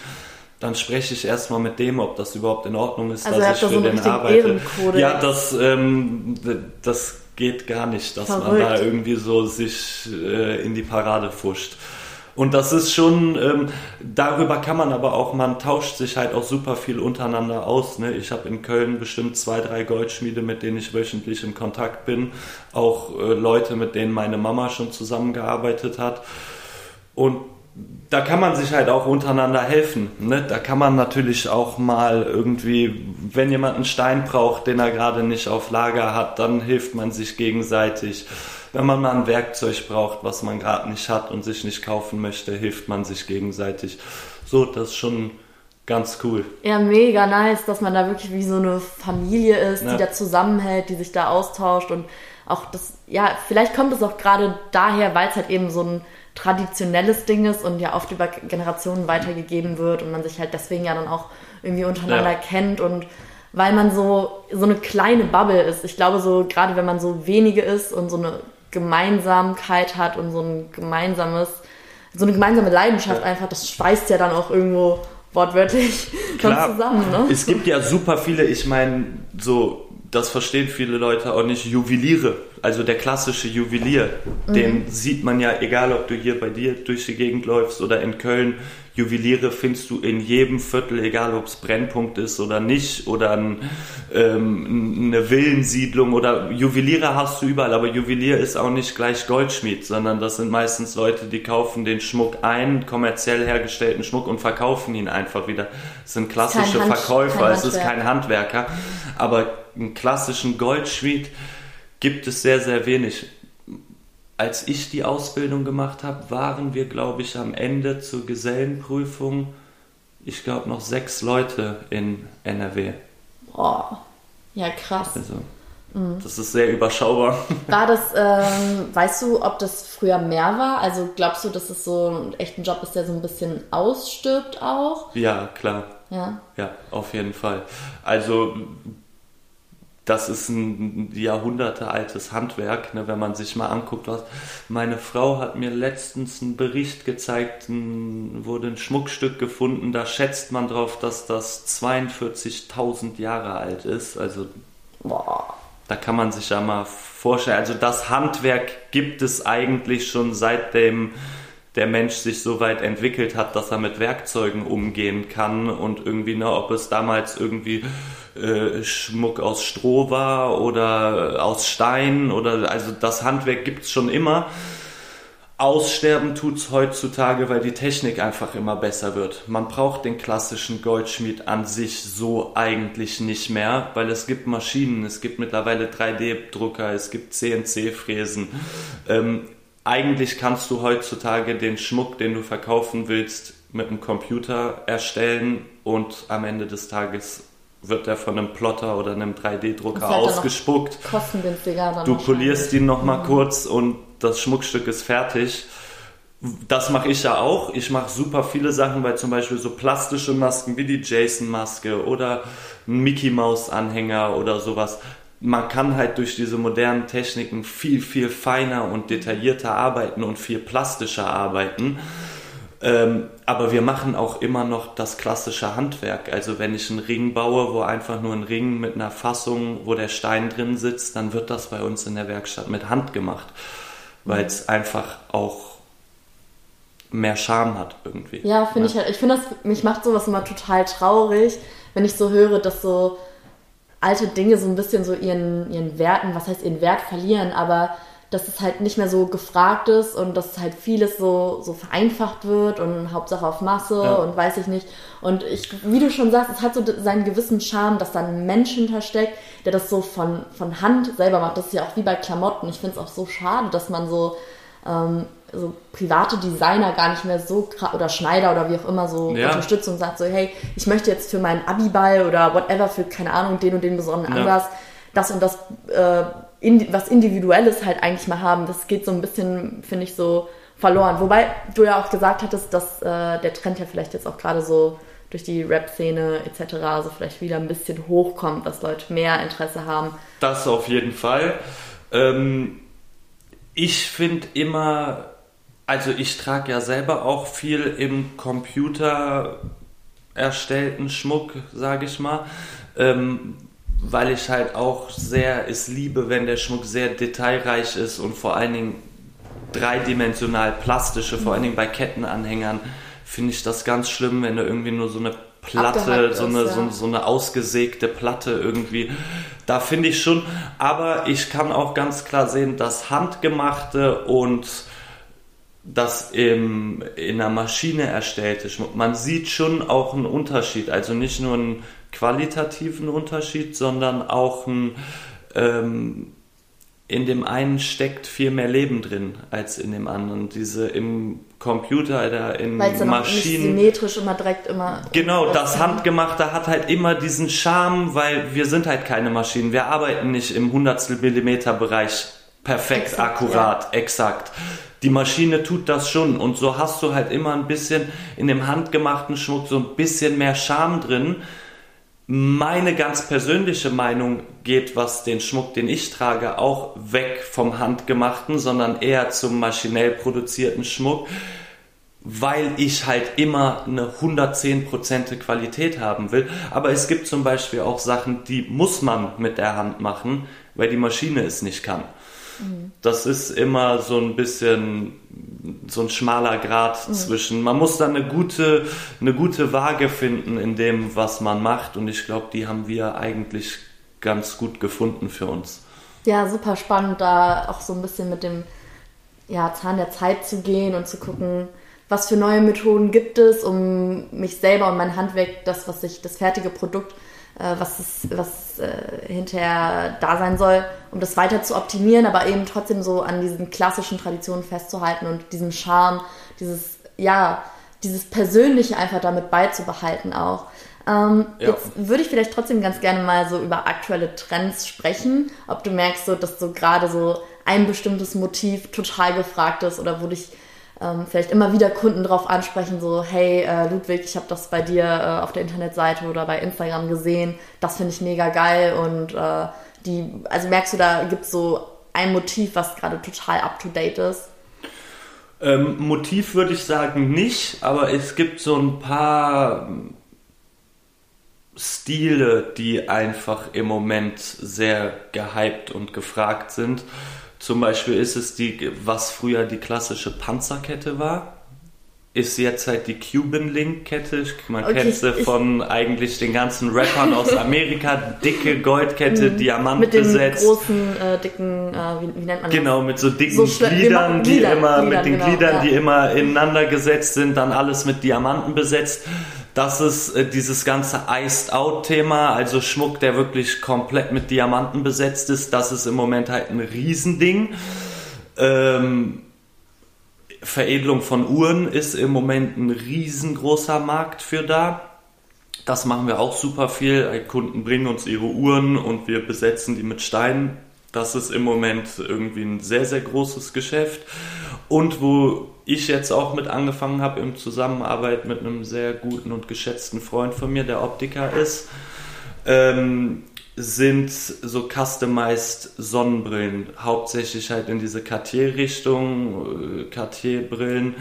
dann spreche ich erstmal mit dem, ob das überhaupt in Ordnung ist, Also dass ich für so den arbeite. Ja, das, ähm, das geht gar nicht, dass man Verrückt. da irgendwie so sich äh, in die Parade fuscht. Und das ist schon, ähm, darüber kann man aber auch, man tauscht sich halt auch super viel untereinander aus. Ne? Ich habe in Köln bestimmt zwei, drei Goldschmiede, mit denen ich wöchentlich in Kontakt bin. Auch äh, Leute, mit denen meine Mama schon zusammengearbeitet hat. Und da kann man sich halt auch untereinander helfen. Ne? Da kann man natürlich auch mal irgendwie, wenn jemand einen Stein braucht, den er gerade nicht auf Lager hat, dann hilft man sich gegenseitig. Wenn man mal ein Werkzeug braucht, was man gerade nicht hat und sich nicht kaufen möchte, hilft man sich gegenseitig. So, das ist schon ganz cool. Ja, mega nice, dass man da wirklich wie so eine Familie ist, Ja. die da zusammenhält, die sich da austauscht und auch das, ja, vielleicht kommt es auch gerade daher, weil es halt eben so ein traditionelles Ding ist und ja oft über Generationen weitergegeben wird und man sich halt deswegen ja dann auch irgendwie untereinander Ja. kennt und weil man so, so eine kleine Bubble ist. Ich glaube so, gerade wenn man so wenige ist und so eine Gemeinsamkeit hat und so ein gemeinsames, so eine gemeinsame Leidenschaft einfach, das schweißt ja dann auch irgendwo wortwörtlich Klar, zusammen, ne? Es gibt ja super viele, ich meine, so, das verstehen viele Leute auch nicht, Juweliere. Also der klassische Juwelier, den sieht man ja, egal ob du hier bei dir durch die Gegend läufst oder in Köln, Juweliere findest du in jedem Viertel, egal ob es Brennpunkt ist oder nicht, oder ein, ähm, eine Villensiedlung oder Juweliere hast du überall, aber Juwelier ist auch nicht gleich Goldschmied, sondern das sind meistens Leute, die kaufen den Schmuck ein, kommerziell hergestellten Schmuck und verkaufen ihn einfach wieder. Das sind klassische Hand- Verkäufer, es ist kein Handwerker, aber einen klassischen Goldschmied gibt es sehr, sehr wenig. Als ich die Ausbildung gemacht habe, waren wir, glaube ich, am Ende zur Gesellenprüfung, ich glaube, noch sechs Leute in NRW. Boah. Ja, krass. Also, Mhm. das ist sehr überschaubar. War das, ähm, weißt du, ob das früher mehr war? Also glaubst du, dass es so echt ein Job ist, der so ein bisschen ausstirbt auch? ja, klar. Ja. Ja, auf jeden Fall. Also das ist ein jahrhundertealtes Handwerk, ne, wenn man sich mal anguckt, was meine Frau hat mir letztens einen Bericht gezeigt, ein, wurde ein Schmuckstück gefunden, da schätzt man drauf, dass das 42.000 Jahre alt ist. Also Boah. da kann man sich ja mal vorstellen. Also das Handwerk gibt es eigentlich schon seitdem der Mensch sich so weit entwickelt hat, dass er mit Werkzeugen umgehen kann und irgendwie, ne, ob es damals irgendwie äh, Schmuck aus Stroh war oder aus Stein oder also das Handwerk gibt es schon immer. Aussterben tut's heutzutage, weil die Technik einfach immer besser wird. Man braucht den klassischen Goldschmied an sich so eigentlich nicht mehr, weil es gibt Maschinen, es gibt mittlerweile 3D-Drucker, es gibt CNC-Fräsen. Ähm, eigentlich kannst du heutzutage den Schmuck, den du verkaufen willst, mit einem Computer erstellen und am Ende des Tages wird der von einem Plotter oder einem 3D-Drucker Das ist halt dann noch ausgespuckt. Kostengünstiger Du polierst ihn noch mal kurz und das Schmuckstück ist fertig. Das mache ich ja auch. Ich mache super viele Sachen, weil zum Beispiel so plastische Masken wie die Jason-Maske oder ein Mickey Mouse-Anhänger oder sowas. Man kann halt durch diese modernen Techniken viel, viel feiner und detaillierter arbeiten und viel plastischer arbeiten. Ähm, aber wir machen auch immer noch das klassische Handwerk. Also wenn ich einen Ring baue, wo einfach nur ein Ring mit einer Fassung, wo der Stein drin sitzt, dann wird das bei uns in der Werkstatt mit Hand gemacht, weil es einfach auch mehr Charme hat irgendwie. Ja, finde ich halt. Ich finde das, mich macht sowas immer total traurig, wenn ich so höre, dass so alte Dinge so ein bisschen so ihren, ihren Werten, was heißt ihren Wert verlieren, aber dass es halt nicht mehr so gefragt ist und dass halt vieles so, so vereinfacht wird und Hauptsache auf Masse ja. und weiß ich nicht. Und ich, wie du schon sagst, es hat so seinen gewissen Charme, dass da ein Mensch hintersteckt, der das so von, von Hand selber macht. Das ist ja auch wie bei Klamotten. Ich finde es auch so schade, dass man so, ähm, so private Designer gar nicht mehr so oder Schneider oder wie auch immer so ja. unterstützt und sagt so, hey, ich möchte jetzt für meinen Abiball oder whatever, für keine Ahnung, den und den besonderen ja. Anlass, das und das äh, was Individuelles halt eigentlich mal haben. Das geht so ein bisschen, finde ich, so verloren. Wobei du ja auch gesagt hattest, dass äh, der Trend ja vielleicht jetzt auch gerade so durch die Rap-Szene etc. so vielleicht wieder ein bisschen hochkommt, dass Leute mehr Interesse haben. Das auf jeden Fall. Ähm, ich finde immer, also ich trage ja selber auch viel im Computer erstellten Schmuck, sage ich mal. Ähm, weil ich halt auch sehr es liebe, wenn der Schmuck sehr detailreich ist und vor allen Dingen dreidimensional plastische, vor allen Dingen bei Kettenanhängern finde ich das ganz schlimm, wenn da irgendwie nur so eine Platte, so eine, ja. so, so, eine ausgesägte Platte irgendwie. Da finde ich schon, aber ich kann auch ganz klar sehen, dass handgemachte und das im, in einer Maschine erstellte Schmuck, man sieht schon auch einen Unterschied. Also nicht nur einen qualitativen Unterschied, sondern auch ein, ähm, in dem einen steckt viel mehr Leben drin als in dem anderen. Diese im Computer oder in Weil's dann Maschinen. Nicht symmetrisch immer direkt immer. Genau, das Handgemachte hat halt immer diesen Charme, weil wir sind halt keine Maschinen. Wir arbeiten nicht im Hundertstel Millimeter Bereich perfekt, exakt, akkurat, ja. exakt. Die Maschine tut das schon und so hast du halt immer ein bisschen in dem handgemachten Schmuck so ein bisschen mehr Charme drin meine ganz persönliche Meinung geht, was den Schmuck, den ich trage, auch weg vom handgemachten, sondern eher zum maschinell produzierten Schmuck, weil ich halt immer eine 110% Qualität haben will. Aber es gibt zum Beispiel auch Sachen, die muss man mit der Hand machen, weil die Maschine es nicht kann. Mhm. Das ist immer so ein bisschen so ein schmaler Grad mhm. zwischen. Man muss da eine gute, eine gute Waage finden in dem, was man macht. Und ich glaube, die haben wir eigentlich ganz gut gefunden für uns. Ja, super spannend, da auch so ein bisschen mit dem ja, Zahn der Zeit zu gehen und zu gucken, was für neue Methoden gibt es, um mich selber und mein Handwerk, das, was ich, das fertige Produkt was, es, was äh, hinterher da sein soll, um das weiter zu optimieren, aber eben trotzdem so an diesen klassischen Traditionen festzuhalten und diesen Charme, dieses, ja, dieses Persönliche einfach damit beizubehalten auch. Ähm, ja. Jetzt würde ich vielleicht trotzdem ganz gerne mal so über aktuelle Trends sprechen, ob du merkst, so, dass so gerade so ein bestimmtes Motiv total gefragt ist oder wo dich ähm, vielleicht immer wieder Kunden darauf ansprechen, so, hey äh, Ludwig, ich habe das bei dir äh, auf der Internetseite oder bei Instagram gesehen, das finde ich mega geil und äh, die, also merkst du, da gibt es so ein Motiv, was gerade total up-to-date ist? Ähm, Motiv würde ich sagen nicht, aber es gibt so ein paar Stile, die einfach im Moment sehr gehypt und gefragt sind. Zum Beispiel ist es die, was früher die klassische Panzerkette war, ist jetzt halt die Cuban Link Kette. Man okay, kennt sie von eigentlich den ganzen Rappern aus Amerika. Dicke Goldkette, mhm. Diamant mit besetzt. Mit großen, äh, dicken, äh, wie, wie, nennt man das? Genau, mit so dicken so Gliedern, die Gliedern, immer, Gliedern, mit den genau, Gliedern, ja. die immer ineinander gesetzt sind, dann alles mit Diamanten besetzt. Das ist äh, dieses ganze Iced Out Thema, also Schmuck, der wirklich komplett mit Diamanten besetzt ist. Das ist im Moment halt ein Riesending. Ähm, Veredelung von Uhren ist im Moment ein riesengroßer Markt für da. Das machen wir auch super viel. Kunden bringen uns ihre Uhren und wir besetzen die mit Steinen. Das ist im Moment irgendwie ein sehr, sehr großes Geschäft. Und wo ich jetzt auch mit angefangen habe in Zusammenarbeit mit einem sehr guten und geschätzten Freund von mir, der Optiker ist, ähm, sind so customized Sonnenbrillen, hauptsächlich halt in diese Cartier-Richtung, äh, Cartier-Brillen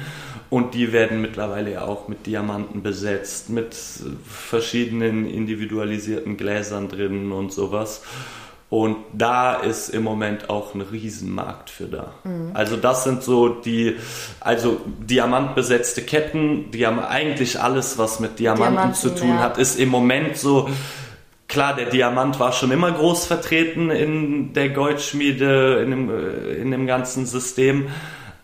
und die werden mittlerweile ja auch mit Diamanten besetzt, mit verschiedenen individualisierten Gläsern drin und sowas. Und da ist im Moment auch ein Riesenmarkt für da. Mhm. Also das sind so die, also diamantbesetzte Ketten, die haben eigentlich alles, was mit Diamanten, Diamanten zu tun ja. hat, ist im Moment so klar, der Diamant war schon immer groß vertreten in der Goldschmiede, in dem, äh, in dem ganzen System.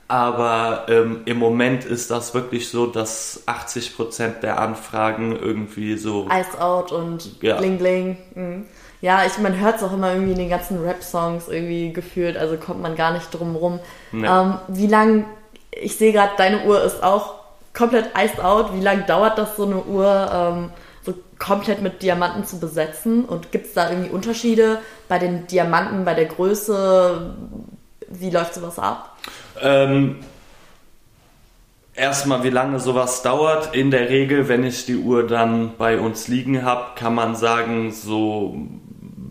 Aber ähm, im Moment ist das wirklich so, dass 80% der Anfragen irgendwie so. Ice Out und ja. Bling Bling. Mhm. Ja, ich, man hört es auch immer irgendwie in den ganzen Rap-Songs irgendwie gefühlt, also kommt man gar nicht drum rum. Nee. Ähm, wie lang, ich sehe gerade, deine Uhr ist auch komplett iced out. Wie lange dauert das, so eine Uhr ähm, so komplett mit Diamanten zu besetzen? Und gibt es da irgendwie Unterschiede bei den Diamanten, bei der Größe? Wie läuft sowas ab? Ähm, erstmal, wie lange sowas dauert. In der Regel, wenn ich die Uhr dann bei uns liegen habe, kann man sagen, so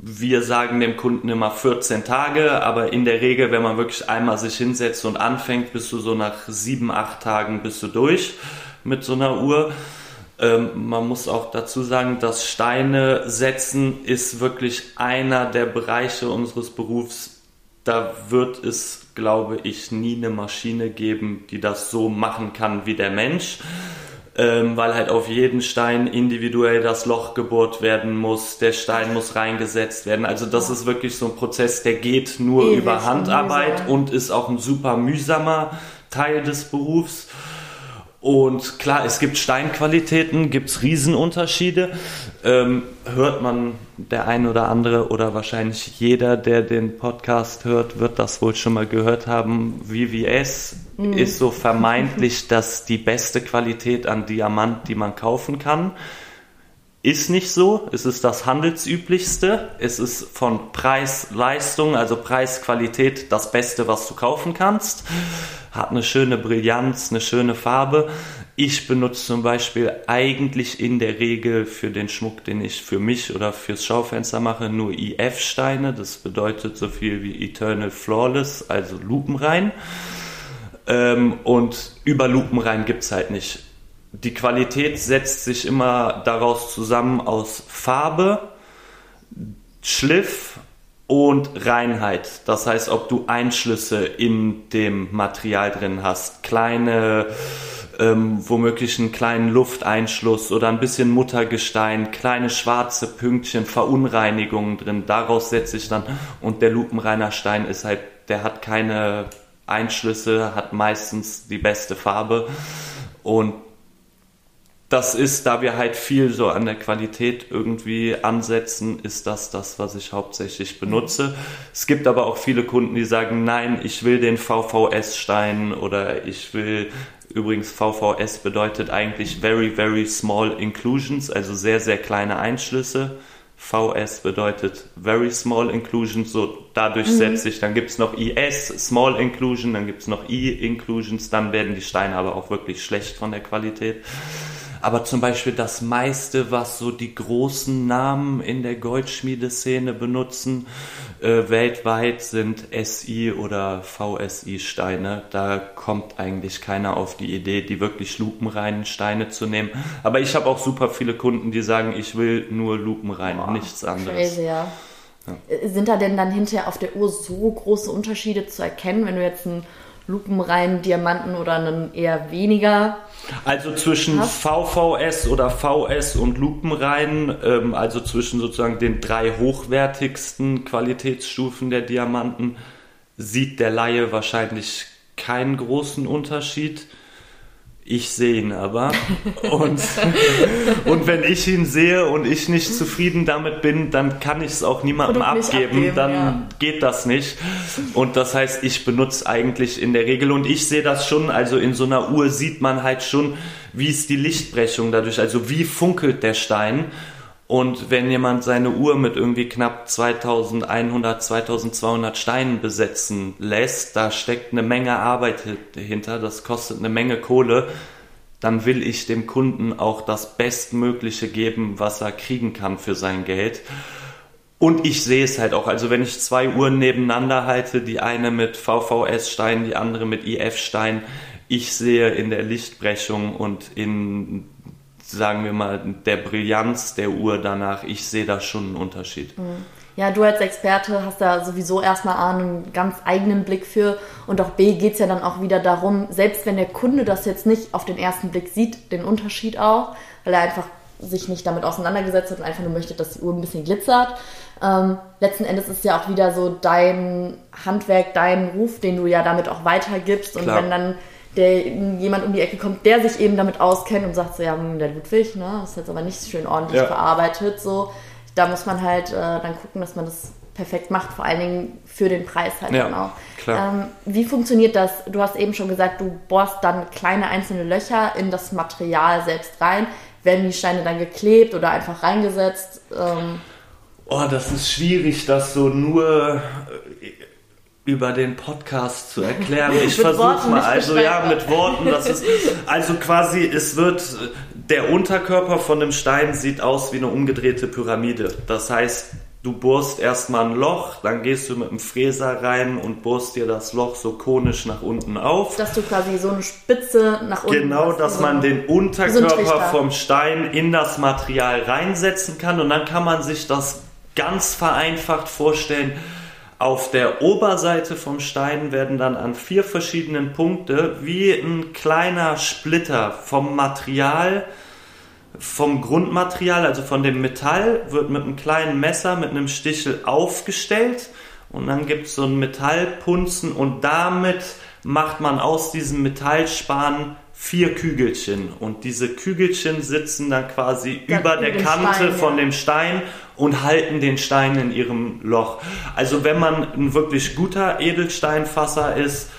wir sagen dem Kunden immer 14 Tage, aber in der Regel, wenn man wirklich einmal sich hinsetzt und anfängt, bist du so nach sieben, acht Tagen bist du durch mit so einer Uhr. Ähm, man muss auch dazu sagen, dass Steine setzen ist wirklich einer der Bereiche unseres Berufs. Da wird es glaube ich, nie eine Maschine geben, die das so machen kann wie der Mensch. Ähm, weil halt auf jeden Stein individuell das Loch gebohrt werden muss, der Stein muss reingesetzt werden. Also das ist wirklich so ein Prozess, der geht nur Ewig über Handarbeit und ist auch ein super mühsamer Teil des Berufs. Und klar, es gibt Steinqualitäten, gibt es Riesenunterschiede. Ähm, hört man der ein oder andere oder wahrscheinlich jeder, der den Podcast hört, wird das wohl schon mal gehört haben. VVS mhm. ist so vermeintlich das die beste Qualität an Diamant, die man kaufen kann. Ist nicht so. Es ist das handelsüblichste. Es ist von Preis-Leistung, also Preis-Qualität, das Beste, was du kaufen kannst. Hat eine schöne Brillanz, eine schöne Farbe. Ich benutze zum Beispiel eigentlich in der Regel für den Schmuck, den ich für mich oder fürs Schaufenster mache, nur IF-Steine. Das bedeutet so viel wie Eternal Flawless, also lupenrein. Ähm, und über lupenrein gibt's halt nicht die Qualität setzt sich immer daraus zusammen aus Farbe, Schliff und Reinheit. Das heißt, ob du Einschlüsse in dem Material drin hast, kleine, ähm, womöglich einen kleinen Lufteinschluss oder ein bisschen Muttergestein, kleine schwarze Pünktchen, Verunreinigungen drin. Daraus setze ich dann und der lupenreiner Stein ist halt, der hat keine Einschlüsse, hat meistens die beste Farbe und das ist, da wir halt viel so an der Qualität irgendwie ansetzen, ist das das, was ich hauptsächlich benutze. Es gibt aber auch viele Kunden, die sagen, nein, ich will den VVS-Stein oder ich will, übrigens VVS bedeutet eigentlich Very, Very Small Inclusions, also sehr, sehr kleine Einschlüsse. VS bedeutet Very Small Inclusions, so dadurch mhm. setzt sich, dann gibt es noch IS, Small Inclusion, dann gibt es noch I Inclusions, dann werden die Steine aber auch wirklich schlecht von der Qualität. Aber zum Beispiel das meiste, was so die großen Namen in der Goldschmiedeszene benutzen, äh, weltweit sind SI oder VSI-Steine. Da kommt eigentlich keiner auf die Idee, die wirklich lupenreinen Steine zu nehmen. Aber ich habe auch super viele Kunden, die sagen, ich will nur lupenrein, Boah, nichts anderes. Crazy, ja. Ja. Sind da denn dann hinterher auf der Uhr so große Unterschiede zu erkennen, wenn du jetzt einen lupenreinen Diamanten oder einen eher weniger also zwischen hast. VVS oder VS und Lupenrein, ähm, also zwischen sozusagen den drei hochwertigsten Qualitätsstufen der Diamanten, sieht der Laie wahrscheinlich keinen großen Unterschied. Ich sehe ihn aber. Und, und wenn ich ihn sehe und ich nicht zufrieden damit bin, dann kann ich es auch niemandem abgeben. abgeben. Dann ja. geht das nicht. Und das heißt, ich benutze eigentlich in der Regel und ich sehe das schon, also in so einer Uhr sieht man halt schon, wie ist die Lichtbrechung dadurch, also wie funkelt der Stein. Und wenn jemand seine Uhr mit irgendwie knapp 2100, 2200 Steinen besetzen lässt, da steckt eine Menge Arbeit hinter, das kostet eine Menge Kohle, dann will ich dem Kunden auch das Bestmögliche geben, was er kriegen kann für sein Geld. Und ich sehe es halt auch. Also wenn ich zwei Uhren nebeneinander halte, die eine mit VVS-Stein, die andere mit IF-Stein, ich sehe in der Lichtbrechung und in sagen wir mal, der Brillanz der Uhr danach, ich sehe da schon einen Unterschied. Mhm. Ja, du als Experte hast da sowieso erstmal A, einen ganz eigenen Blick für und auch B geht es ja dann auch wieder darum, selbst wenn der Kunde das jetzt nicht auf den ersten Blick sieht, den Unterschied auch, weil er einfach sich nicht damit auseinandergesetzt hat und einfach nur möchte, dass die Uhr ein bisschen glitzert. Ähm, letzten Endes ist ja auch wieder so dein Handwerk, dein Ruf, den du ja damit auch weitergibst. Und Klar. wenn dann der, jemand um die Ecke kommt, der sich eben damit auskennt und sagt so, ja, hm, der Ludwig, ne, ist jetzt aber nicht schön ordentlich Ja. verarbeitet, so, da muss man halt äh, dann gucken, dass man das perfekt macht, vor allen Dingen für den Preis halt Ja, dann auch. klar. Ähm, wie funktioniert das? Du hast eben schon gesagt, du bohrst dann kleine einzelne Löcher in das Material selbst rein. Werden die Steine dann geklebt oder einfach reingesetzt? Ähm, Oh, das ist schwierig, das so nur über den Podcast zu erklären. Ich versuche mal. Also ja, mit Worten. Das ist also quasi, es wird der Unterkörper von dem Stein sieht aus wie eine umgedrehte Pyramide. Das heißt, du bohrst erstmal ein Loch, dann gehst du mit dem Fräser rein und bohrst dir das Loch so konisch nach unten auf. dass du quasi so eine Spitze nach unten Genau, hast, dass so- man den so Unterkörper Trichter. vom Stein in das Material reinsetzen kann und dann kann man sich das ganz vereinfacht vorstellen. Auf der Oberseite vom Stein werden dann an vier verschiedenen Punkte wie ein kleiner Splitter vom Material, vom Grundmaterial, also von dem Metall, wird mit einem kleinen Messer, mit einem Stichel aufgestellt und dann gibt es so ein Metallpunzen und damit macht man aus diesem Metallspan vier Kügelchen und diese Kügelchen sitzen dann quasi Dann über der Kante Stein, von ja. dem Stein und halten den Stein in ihrem Loch. Also wenn man ein wirklich guter Edelsteinfasser ist,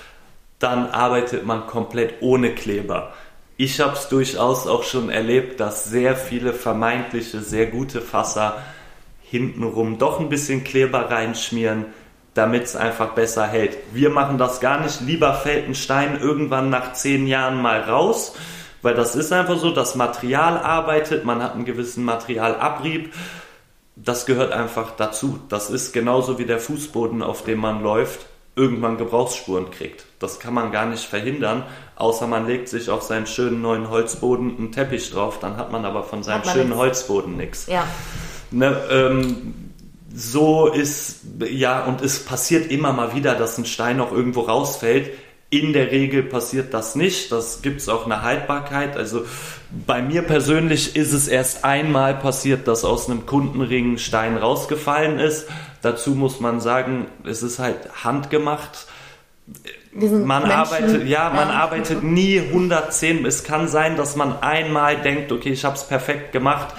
dann arbeitet man komplett ohne Kleber. Ich habe es durchaus auch schon erlebt, dass sehr viele vermeintliche, sehr gute Fasser hintenrum doch ein bisschen Kleber reinschmieren, damit es einfach besser hält. Wir machen das gar nicht. Lieber fällt ein Stein irgendwann nach zehn Jahren mal raus, weil das ist einfach so, das Material arbeitet, man hat einen gewissen Materialabrieb. Das gehört einfach dazu. Das ist genauso wie der Fußboden, auf dem man läuft, irgendwann Gebrauchsspuren kriegt. Das kann man gar nicht verhindern, außer man legt sich auf seinen schönen neuen Holzboden einen Teppich drauf, dann hat man aber von seinem schönen nix. Holzboden nichts. Ja, Ne, ähm, so ist, ja, und es passiert immer mal wieder, dass ein Stein auch irgendwo rausfällt. In der Regel passiert das nicht. Das gibt es auch eine Haltbarkeit. Also bei mir persönlich ist es erst einmal passiert, dass aus einem Kundenring ein Stein rausgefallen ist. Dazu muss man sagen, es ist halt handgemacht. Man Menschen, arbeitet, ja, man arbeitet nie 110. Es kann sein, dass man einmal denkt, okay, ich habe es perfekt gemacht,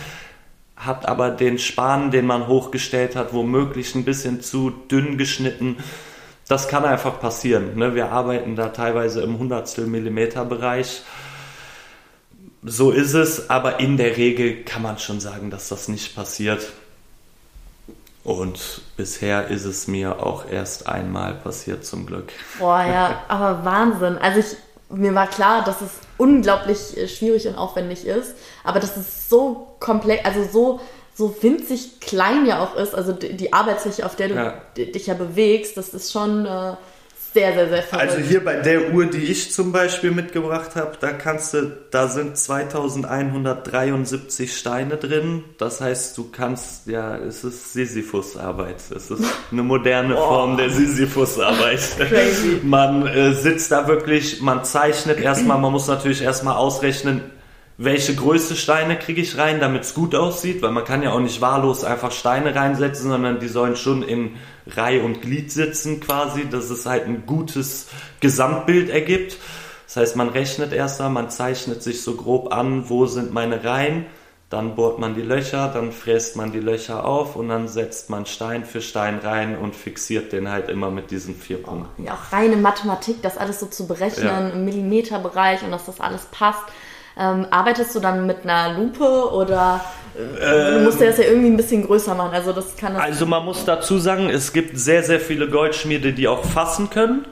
hat aber den Span, den man hochgestellt hat, womöglich ein bisschen zu dünn geschnitten. Das kann einfach passieren. Ne? Wir arbeiten da teilweise im Hundertstel Millimeter Bereich. So ist es, aber in der Regel kann man schon sagen, dass das nicht passiert. Und bisher ist es mir auch erst einmal passiert, zum Glück. Boah, ja, aber Wahnsinn. Also ich, mir war klar, dass es unglaublich äh, schwierig und aufwendig ist, aber dass es so komplex, also so, so winzig klein ja auch ist, also die, die Arbeitsfläche, auf der du Ja. dich ja bewegst, das ist schon äh, sehr, sehr, sehr verrückt. Also hier bei der Uhr, die ich zum Beispiel mitgebracht habe, da kannst du, da sind 2173 Steine drin. Das heißt, du kannst, ja, es ist Sisyphus-Arbeit. Es ist eine moderne Form der Sisyphus-Arbeit. Crazy. Man äh, sitzt da wirklich, man zeichnet erstmal, man muss natürlich erstmal ausrechnen, welche Größe Steine kriege ich rein, damit es gut aussieht, weil man kann ja auch nicht wahllos einfach Steine reinsetzen, sondern die sollen schon in Reihe und Glied sitzen quasi, dass es halt ein gutes Gesamtbild ergibt. Das heißt, man rechnet erst mal, man zeichnet sich so grob an, wo sind meine Reihen, dann bohrt man die Löcher, dann fräst man die Löcher auf und dann setzt man Stein für Stein rein und fixiert den halt immer mit diesen vier Punkten. ja, auch reine Mathematik, das alles so zu berechnen Ja. im Millimeterbereich und dass das alles passt. Ähm, arbeitest du dann mit einer Lupe oder äh, du musst ja das ja irgendwie ein bisschen größer machen? Also das kann das Also man muss dazu sagen, es gibt sehr, sehr viele Goldschmiede, die auch fassen können.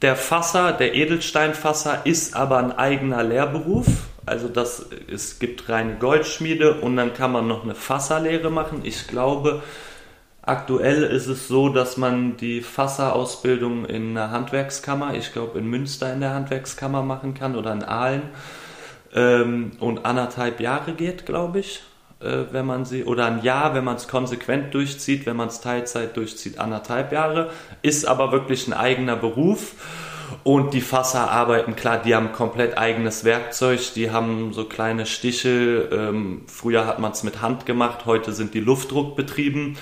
Der Fasser, der Edelsteinfasser ist aber ein eigener Lehrberuf. Also das, es gibt reine Goldschmiede und dann kann man noch eine Fasserlehre machen. Ich glaube, aktuell ist es so, dass man die Fasserausbildung in einer Handwerkskammer, ich glaube in Münster in der Handwerkskammer machen kann oder in Aalen ähm, und anderthalb Jahre geht, glaube ich, äh, wenn man sie, oder ein Jahr, wenn man es konsequent durchzieht, wenn man es Teilzeit durchzieht, anderthalb Jahre, ist aber wirklich ein eigener Beruf. Und die Fasser arbeiten, klar, die haben komplett eigenes Werkzeug, die haben so kleine Stichel. Ähm, früher hat man es mit Hand gemacht, heute sind die Luftdruck betrieben.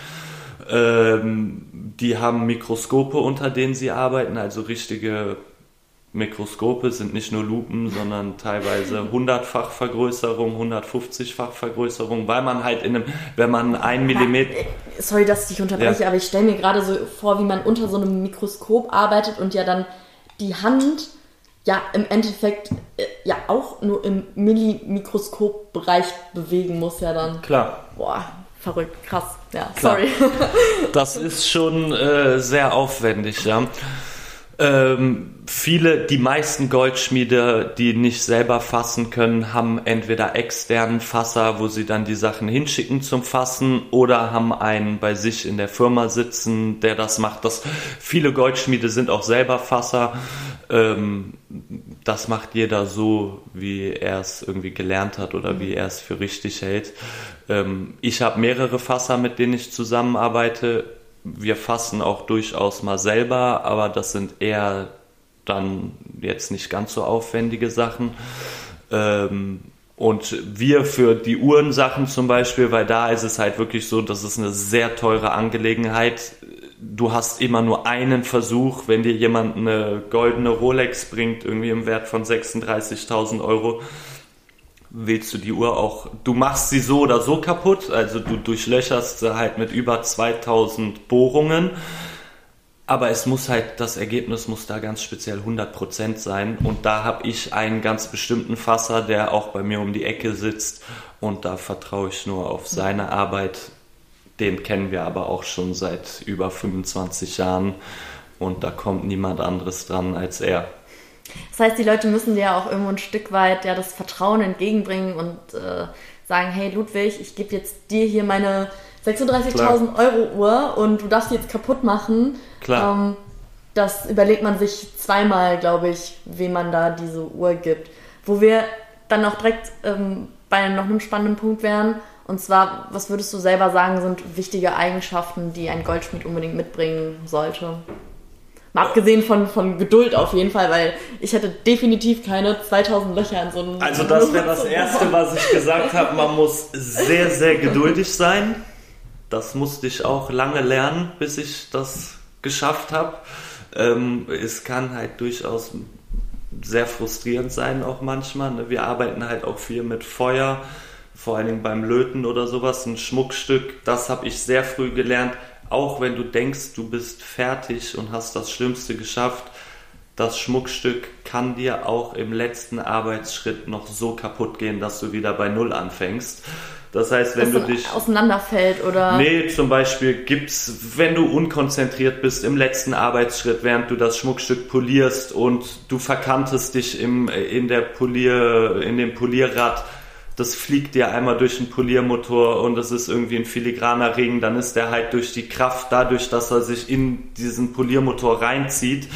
Ähm, die haben Mikroskope, unter denen sie arbeiten, also richtige Mikroskope sind nicht nur Lupen, sondern teilweise 100-fach Vergrößerung, 150-fach Vergrößerung, weil man halt in einem, wenn man ein Millimeter. Sorry, dass ich dich unterbreche, ja. aber ich stelle mir gerade so vor, wie man unter so einem Mikroskop arbeitet und ja dann die Hand ja im Endeffekt äh, ja auch nur im Millimikroskopbereich bewegen muss ja dann. Klar. Boah, verrückt, krass. Ja, Klar. sorry. das ist schon äh, sehr aufwendig, ja. Ähm, viele, die meisten Goldschmiede, die nicht selber fassen können, haben entweder externen Fasser, wo sie dann die Sachen hinschicken zum Fassen, oder haben einen bei sich in der Firma sitzen, der das macht. Das, viele Goldschmiede sind auch selber Fasser. Ähm, das macht jeder so, wie er es irgendwie gelernt hat oder wie er es für richtig hält. Ähm, ich habe mehrere Fasser, mit denen ich zusammenarbeite wir fassen auch durchaus mal selber, aber das sind eher dann jetzt nicht ganz so aufwendige Sachen. Ähm, und wir für die Uhrensachen zum Beispiel, weil da ist es halt wirklich so, das ist eine sehr teure Angelegenheit. Du hast immer nur einen Versuch, wenn dir jemand eine goldene Rolex bringt, irgendwie im Wert von 36.000 Euro, willst du die Uhr auch, du machst sie so oder so kaputt, also du durchlöcherst sie halt mit über 2000 Bohrungen, aber es muss halt, das Ergebnis muss da ganz speziell 100% sein. Und da habe ich einen ganz bestimmten Fasser, der auch bei mir um die Ecke sitzt. Und da vertraue ich nur auf seine Arbeit. Den kennen wir aber auch schon seit über 25 Jahren. Und da kommt niemand anderes dran als er. Das heißt, die Leute müssen dir ja auch irgendwo ein Stück weit ja das Vertrauen entgegenbringen und äh, sagen, hey Ludwig, ich gebe jetzt dir hier meine 36.000 Euro Uhr und du darfst die jetzt kaputt machen. Klar. Ähm, das überlegt man sich zweimal, glaube ich, wem man da diese Uhr gibt. Wo wir dann auch direkt ähm, bei noch einem spannenden Punkt wären. Und zwar, was würdest du selber sagen, sind wichtige Eigenschaften, die ein Goldschmied unbedingt mitbringen sollte? Mal abgesehen von, von Geduld auf jeden Fall, weil ich hätte definitiv keine 2000 Löcher in so einem. Also, das wäre das Erste, was ich gesagt habe. Man muss sehr, sehr geduldig sein. Das musste ich auch lange lernen, bis ich das geschafft habe. Ähm, es kann halt durchaus sehr frustrierend sein, auch manchmal. Ne? Wir arbeiten halt auch viel mit Feuer, vor allen Dingen beim Löten oder sowas. Ein Schmuckstück, das habe ich sehr früh gelernt auch wenn du denkst, du bist fertig und hast das Schlimmste geschafft, das Schmuckstück kann dir auch im letzten Arbeitsschritt noch so kaputt gehen, dass du wieder bei Null anfängst. Das heißt, wenn dass du dich. Auseinanderfällt oder. Nee, zum Beispiel gibt's, wenn du unkonzentriert bist im letzten Arbeitsschritt, während du das Schmuckstück polierst und du verkantest dich im, in der Polier, in dem Polierrad, das fliegt dir einmal durch den Poliermotor und es ist irgendwie ein filigraner Ring, dann ist der halt durch die Kraft, dadurch, dass er sich in diesen Poliermotor reinzieht,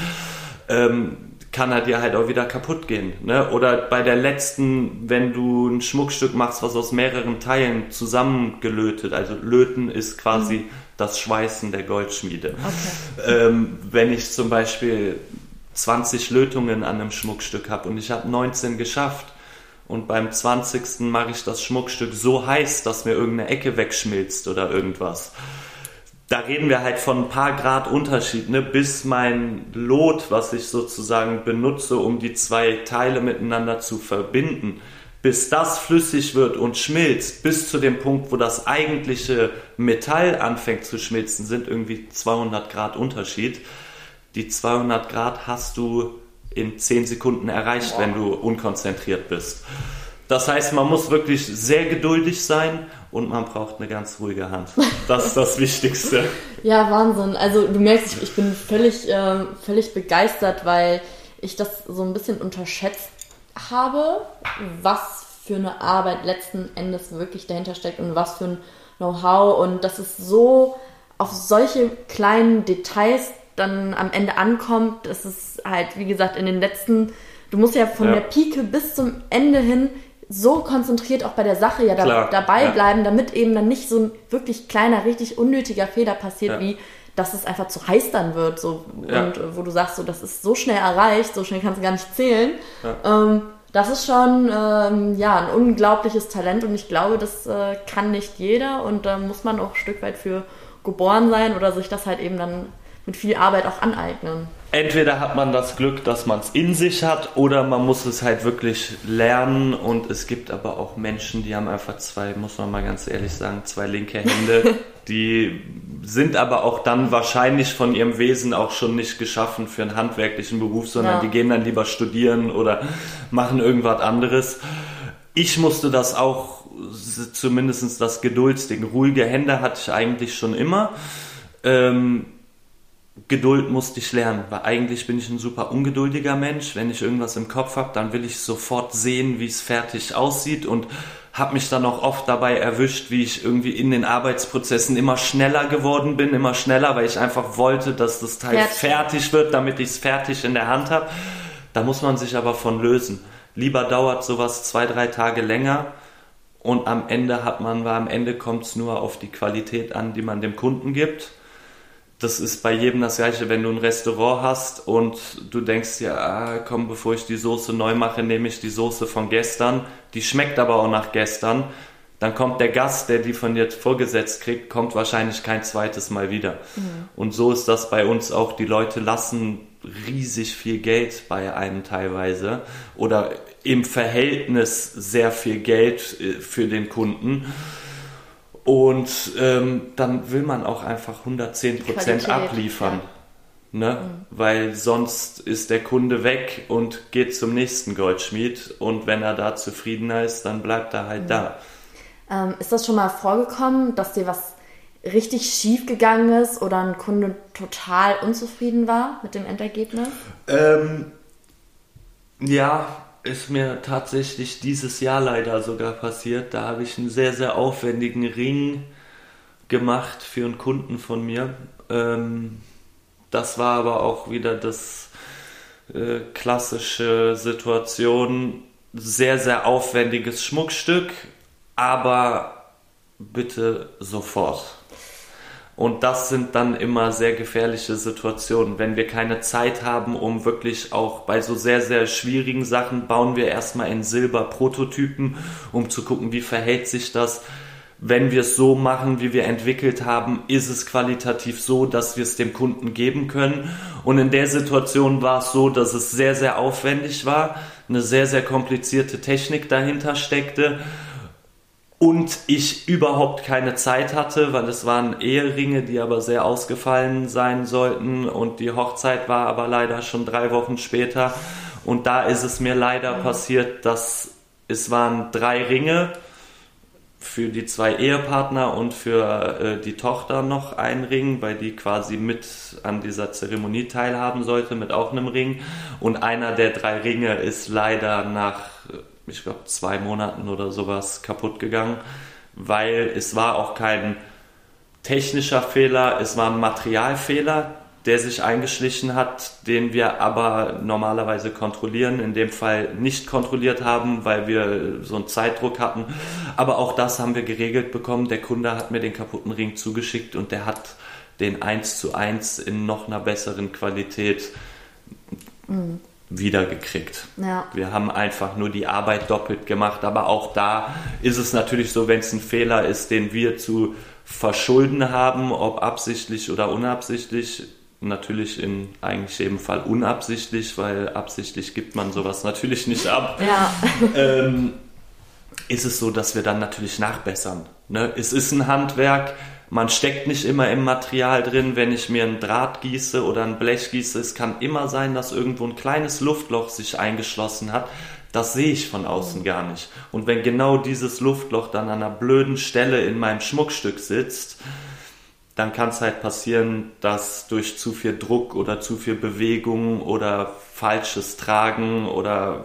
ähm, kann er dir halt auch wieder kaputt gehen. Ne? Oder bei der letzten, wenn du ein Schmuckstück machst, was aus mehreren Teilen zusammengelötet, also löten ist quasi mhm. das Schweißen der Goldschmiede. Okay. Ähm, wenn ich zum Beispiel 20 Lötungen an einem Schmuckstück habe und ich habe 19 geschafft, und beim 20. mache ich das Schmuckstück so heiß, dass mir irgendeine Ecke wegschmilzt oder irgendwas. Da reden wir halt von ein paar Grad Unterschied, ne? bis mein Lot, was ich sozusagen benutze, um die zwei Teile miteinander zu verbinden, bis das flüssig wird und schmilzt, bis zu dem Punkt, wo das eigentliche Metall anfängt zu schmilzen, sind irgendwie 200 Grad Unterschied. Die 200 Grad hast du in 10 Sekunden erreicht, wenn du unkonzentriert bist. Das heißt, man muss wirklich sehr geduldig sein und man braucht eine ganz ruhige Hand. Das ist das Wichtigste. ja, Wahnsinn. Also du merkst, ich, ich bin völlig, äh, völlig begeistert, weil ich das so ein bisschen unterschätzt habe, was für eine Arbeit letzten Endes wirklich dahinter steckt und was für ein Know-how. Und das ist so auf solche kleinen Details dann am Ende ankommt, das ist halt, wie gesagt, in den letzten, du musst ja von ja. der Pike bis zum Ende hin so konzentriert auch bei der Sache ja da, dabei ja. bleiben, damit eben dann nicht so ein wirklich kleiner, richtig unnötiger Fehler passiert, ja. wie dass es einfach zu heiß dann wird. So. Und äh, wo du sagst, so, das ist so schnell erreicht, so schnell kannst du gar nicht zählen. Ähm, das ist schon ähm, ja, ein unglaubliches Talent und ich glaube, das äh, kann nicht jeder und da muss man auch ein Stück weit für geboren sein oder sich das halt eben dann mit viel Arbeit auch aneignen. Entweder hat man das Glück, dass man es in sich hat, oder man muss es halt wirklich lernen. Und es gibt aber auch Menschen, die haben einfach zwei, muss man mal ganz ehrlich sagen, zwei linke Hände. die sind aber auch dann wahrscheinlich von ihrem Wesen auch schon nicht geschaffen für einen handwerklichen Beruf, sondern Ja. die gehen dann lieber studieren oder machen irgendwas anderes. Ich musste das auch, zumindest das Geduldsding. Ruhige Hände hatte ich eigentlich schon immer. Ähm, Geduld musste ich lernen, weil eigentlich bin ich ein super ungeduldiger Mensch. Wenn ich irgendwas im Kopf habe, dann will ich sofort sehen, wie es fertig aussieht und habe mich dann auch oft dabei erwischt, wie ich irgendwie in den Arbeitsprozessen immer schneller geworden bin, immer schneller, weil ich einfach wollte, dass das Teil Fertig. fertig wird, damit ich es fertig in der Hand habe. Da muss man sich aber von lösen. Lieber dauert sowas zwei, drei Tage länger und am Ende hat man, weil am Ende kommt es nur auf die Qualität an, die man dem Kunden gibt. Das ist bei jedem das gleiche, wenn du ein Restaurant hast und du denkst ja, ah, komm, bevor ich die Soße neu mache, nehme ich die Soße von gestern. Die schmeckt aber auch nach gestern. Dann kommt der Gast, der die von dir vorgesetzt kriegt, kommt wahrscheinlich kein zweites Mal wieder. Und so ist das bei uns auch. Die Leute lassen riesig viel Geld bei einem teilweise oder im Verhältnis sehr viel Geld äh, für den Kunden. Und ähm, dann will man auch einfach 110% Qualität, abliefern. Ne? Weil sonst ist der Kunde weg und geht zum nächsten Goldschmied. Und wenn er da zufriedener ist, dann bleibt er halt da. Ähm, ist das schon mal vorgekommen, dass dir was richtig schief gegangen ist oder ein Kunde total unzufrieden war mit dem Endergebnis? Ähm, ja, ist mir tatsächlich dieses Jahr leider sogar passiert. Da habe ich einen sehr, sehr aufwendigen Ring gemacht für einen Kunden von mir. Ähm, das war aber auch wieder das äh, klassische Situation. Sehr, sehr aufwendiges Schmuckstück, aber bitte sofort. Und das sind dann immer sehr gefährliche Situationen. Wenn wir keine Zeit haben, um wirklich auch bei so sehr, sehr schwierigen Sachen, bauen wir erstmal in Silber Prototypen, um zu gucken, wie verhält sich das. Wenn wir es so machen, wie wir entwickelt haben, ist es qualitativ so, dass wir es dem Kunden geben können. Und in der Situation war es so, dass es sehr, sehr aufwendig war, eine sehr, sehr komplizierte Technik dahinter steckte und ich überhaupt keine Zeit hatte, weil es waren Eheringe, die aber sehr ausgefallen sein sollten. Und die Hochzeit war aber leider schon drei Wochen später. Und da ist es mir leider passiert, dass es waren drei Ringe für die zwei Ehepartner und für äh, die Tochter noch ein Ring, weil die quasi mit an dieser Zeremonie teilhaben sollte, mit auch einem Ring. Und einer der drei Ringe ist leider nach, ich glaube, zwei Monaten oder sowas kaputt gegangen, weil es war auch kein technischer Fehler, es war ein Materialfehler, der sich eingeschlichen hat, den wir aber normalerweise kontrollieren, in dem Fall nicht kontrolliert haben, weil wir so einen Zeitdruck hatten. Aber auch das haben wir geregelt bekommen. Der Kunde hat mir den kaputten Ring zugeschickt und der hat den 1 zu 1 in noch einer besseren Qualität wiedergekriegt. Ja. Wir haben einfach nur die Arbeit doppelt gemacht, aber auch da ist es natürlich so, wenn es ein Fehler ist, den wir zu verschulden haben, ob absichtlich oder unabsichtlich, natürlich in eigentlich jedem Fall unabsichtlich, weil absichtlich gibt man sowas natürlich nicht ab Ja. ähm, ist es so, dass wir dann natürlich nachbessern. Ne? Es ist ein Handwerk, man steckt nicht immer im Material drin, wenn ich mir ein Draht gieße oder ein Blech gieße. Es kann immer sein, dass irgendwo ein kleines Luftloch sich eingeschlossen hat. Das sehe ich von außen gar nicht. Und wenn genau dieses Luftloch dann an einer blöden Stelle in meinem Schmuckstück sitzt, dann kann es halt passieren, dass durch zu viel Druck oder zu viel Bewegung oder falsches Tragen oder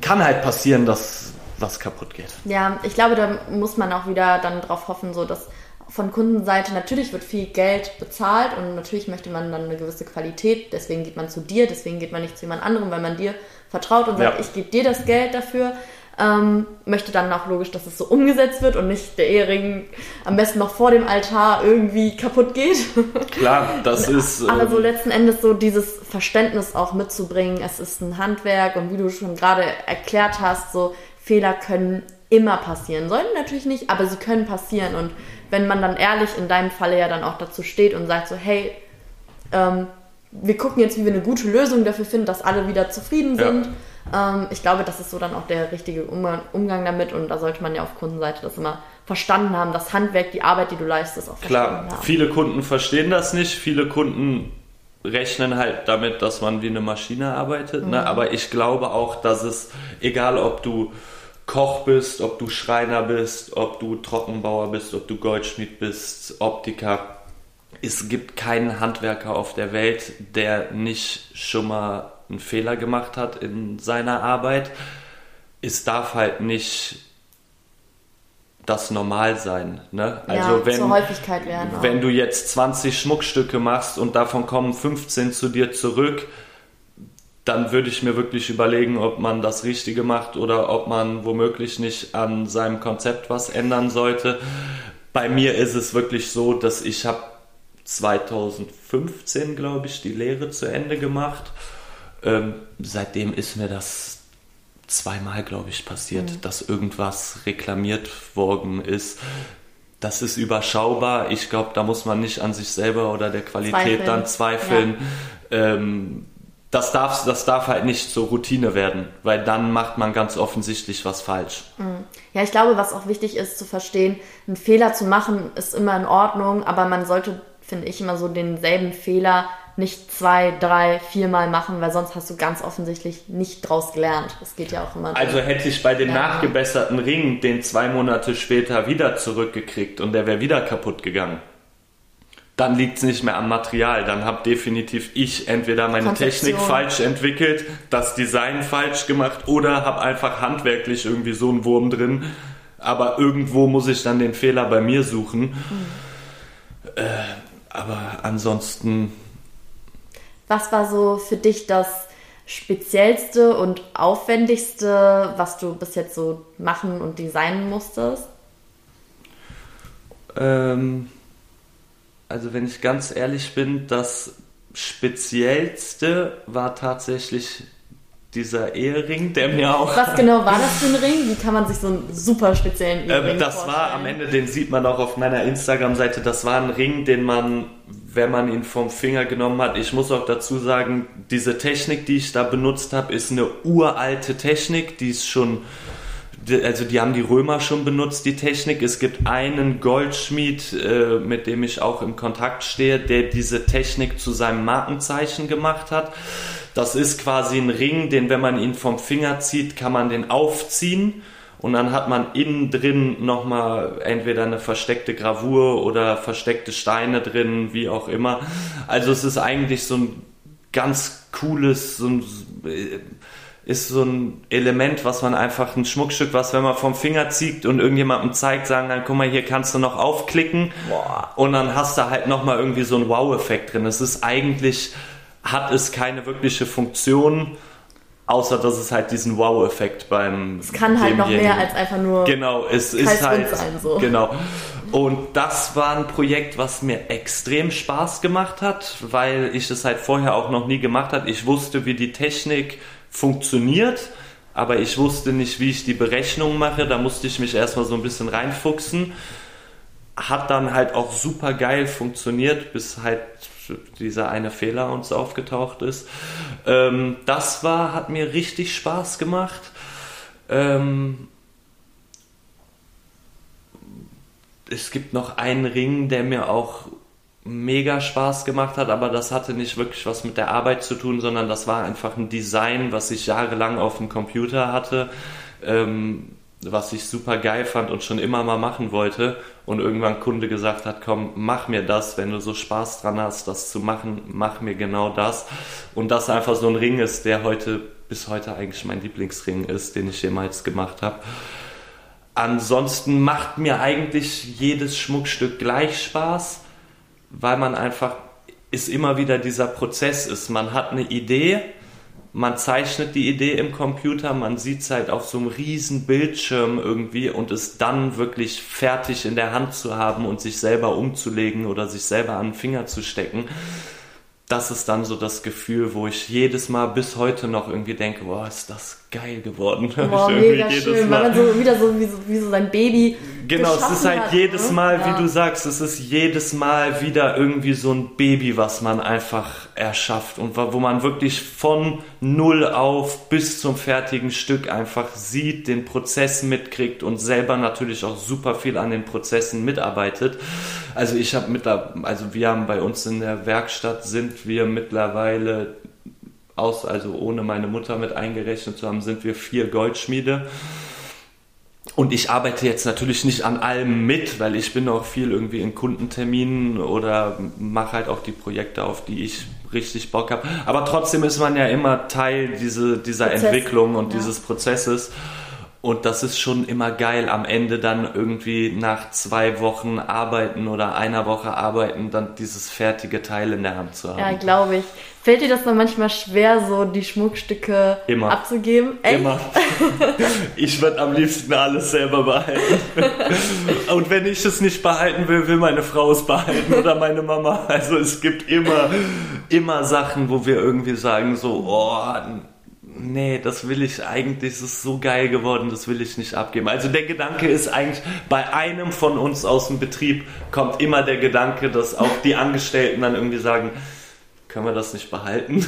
kann halt passieren, dass was kaputt geht. Ja, ich glaube, da muss man auch wieder dann drauf hoffen, so dass von Kundenseite natürlich wird viel Geld bezahlt und natürlich möchte man dann eine gewisse Qualität, deswegen geht man zu dir, deswegen geht man nicht zu jemand anderem, weil man dir vertraut und sagt, Ja. ich gebe dir das Geld dafür. ähm, möchte dann auch logisch, dass es so umgesetzt wird und nicht der Ehering am besten noch vor dem Altar irgendwie kaputt geht. Klar, das ist. Aber so ähm, letzten Endes so dieses Verständnis auch mitzubringen, es ist ein Handwerk und wie du schon gerade erklärt hast, so Fehler können immer passieren. Sollten natürlich nicht, aber sie können passieren. Und wenn man dann ehrlich in deinem Falle ja dann auch dazu steht und sagt so, hey, ähm, wir gucken jetzt, wie wir eine gute Lösung dafür finden, dass alle wieder zufrieden sind. Ja ähm, ich glaube, das ist so dann auch der richtige Umgang damit und da sollte man ja auf Kundenseite das immer verstanden haben, das Handwerk, die Arbeit, die du leistest, auch Klar, haben. viele Kunden verstehen das nicht, viele Kunden rechnen halt damit, dass man wie eine Maschine arbeitet, ne? mhm. ne? aber ich glaube auch, dass es, egal ob du Koch bist, ob du Schreiner bist, ob du Trockenbauer bist, ob du Goldschmied bist, Optiker, es gibt keinen Handwerker auf der Welt, der nicht schon mal einen Fehler gemacht hat in seiner Arbeit. Es darf halt nicht das normal sein. Ne? Also ja, wenn, werden. Wenn du jetzt 20 Schmuckstücke machst und davon kommen 15 zu dir zurück, dann würde ich mir wirklich überlegen, ob man das Richtige macht oder ob man womöglich nicht an seinem Konzept was ändern sollte. Bei mir ist es wirklich so, dass ich habe 2015, glaube ich, die Lehre zu Ende gemacht ähm, seitdem ist mir das zweimal, glaube ich, passiert, mhm. dass irgendwas reklamiert worden ist. Das ist überschaubar. Ich glaube, da muss man nicht an sich selber oder der Qualität zweifeln. dann zweifeln. Ja. Ähm, das darf, das darf halt nicht zur Routine werden, weil dann macht man ganz offensichtlich was falsch. Mhm. Ja, ich glaube, was auch wichtig ist zu verstehen, einen Fehler zu machen ist immer in Ordnung, aber man sollte, finde ich, immer so denselben Fehler nicht zwei, drei, viermal machen, weil sonst hast du ganz offensichtlich nicht draus gelernt. Das geht ja auch immer. Also hätte ich bei dem ja. nachgebesserten Ring den zwei Monate später wieder zurückgekriegt und der wäre wieder kaputt gegangen. Dann liegt es nicht mehr am Material. Dann habe definitiv ich entweder meine Technik falsch entwickelt, das Design falsch gemacht oder habe einfach handwerklich irgendwie so einen Wurm drin. Aber irgendwo muss ich dann den Fehler bei mir suchen. Mhm. Äh, aber ansonsten was war so für dich das speziellste und aufwendigste, was du bis jetzt so machen und designen musstest? Ähm, also wenn ich ganz ehrlich bin, das speziellste war tatsächlich dieser Ehering, der mir auch. Was genau war das für ein Ring? Wie kann man sich so einen super speziellen ähm, Ehering ähm, Das vorstellen? war am Ende, den sieht man auch auf meiner Instagram-Seite, das war ein Ring, den man, wenn man ihn vom Finger genommen hat, ich muss auch dazu sagen, diese Technik, die ich da benutzt habe, ist eine uralte Technik, die ist schon also die haben die Römer schon benutzt, die Technik. Es gibt einen Goldschmied, äh, mit dem ich auch im Kontakt stehe, der diese Technik zu seinem Markenzeichen gemacht hat. Das ist quasi ein Ring, den, wenn man ihn vom Finger zieht, kann man den aufziehen und dann hat man innen drin nochmal entweder eine versteckte Gravur oder versteckte Steine drin, wie auch immer. Also es ist eigentlich so ein ganz cooles, so ein, ist so ein Element, was man einfach ein Schmuckstück, was wenn man vom Finger zieht und irgendjemandem zeigt, sagen dann, guck mal, hier kannst du noch aufklicken Boah. und dann hast du halt nochmal irgendwie so einen Wow-Effekt drin. Es ist eigentlich hat es keine wirkliche Funktion, außer dass es halt diesen Wow-Effekt beim. Es kann halt noch mehr als einfach nur. Genau, es ist halt. Sein, so. Genau. Und das war ein Projekt, was mir extrem Spaß gemacht hat, weil ich es halt vorher auch noch nie gemacht habe. Ich wusste, wie die Technik funktioniert, aber ich wusste nicht, wie ich die Berechnung mache. Da musste ich mich erstmal so ein bisschen reinfuchsen. Hat dann halt auch super geil funktioniert, bis halt dieser eine Fehler uns aufgetaucht ist. Ähm, das war, hat mir richtig Spaß gemacht. Ähm, es gibt noch einen Ring, der mir auch mega Spaß gemacht hat, aber das hatte nicht wirklich was mit der Arbeit zu tun, sondern das war einfach ein Design, was ich jahrelang auf dem Computer hatte. Ähm, was ich super geil fand und schon immer mal machen wollte und irgendwann Kunde gesagt hat, komm, mach mir das, wenn du so Spaß dran hast, das zu machen, mach mir genau das. Und das einfach so ein Ring ist, der heute bis heute eigentlich mein Lieblingsring ist, den ich jemals gemacht habe. Ansonsten macht mir eigentlich jedes Schmuckstück gleich Spaß, weil man einfach ist immer wieder dieser Prozess ist. Man hat eine Idee, man zeichnet die Idee im Computer, man sieht es halt auf so einem riesen Bildschirm irgendwie und es dann wirklich fertig in der Hand zu haben und sich selber umzulegen oder sich selber an den Finger zu stecken das ist dann so das Gefühl, wo ich jedes Mal bis heute noch irgendwie denke, boah, ist das geil geworden. Boah, mega schön, Mal. weil man so wieder so wie, so wie so sein Baby Genau, es ist halt hat, jedes ne? Mal, ne? wie ja. du sagst, es ist jedes Mal wieder irgendwie so ein Baby, was man einfach erschafft und wo man wirklich von null auf bis zum fertigen Stück einfach sieht, den Prozess mitkriegt und selber natürlich auch super viel an den Prozessen mitarbeitet. Also ich habe mit, also wir haben bei uns in der Werkstatt sind wir mittlerweile aus, also ohne meine Mutter mit eingerechnet zu haben, sind wir vier Goldschmiede. Und ich arbeite jetzt natürlich nicht an allem mit, weil ich bin auch viel irgendwie in Kundenterminen oder mache halt auch die Projekte, auf die ich richtig Bock habe. Aber trotzdem ist man ja immer Teil diese, dieser Prozess. Entwicklung und ja. dieses Prozesses. Und das ist schon immer geil, am Ende dann irgendwie nach zwei Wochen arbeiten oder einer Woche arbeiten, dann dieses fertige Teil in der Hand zu haben. Ja, glaube ich. Fällt dir das dann manchmal schwer, so die Schmuckstücke Immer. abzugeben? Echt? Immer. Ich würde am liebsten alles selber behalten. Und wenn ich es nicht behalten will, will meine Frau es behalten oder meine Mama. Also es gibt immer, immer Sachen, wo wir irgendwie sagen so, oh, nee, das will ich eigentlich, es ist so geil geworden, das will ich nicht abgeben. Also der Gedanke ist eigentlich, bei einem von uns aus dem Betrieb kommt immer der Gedanke, dass auch die Angestellten dann irgendwie sagen, können wir das nicht behalten?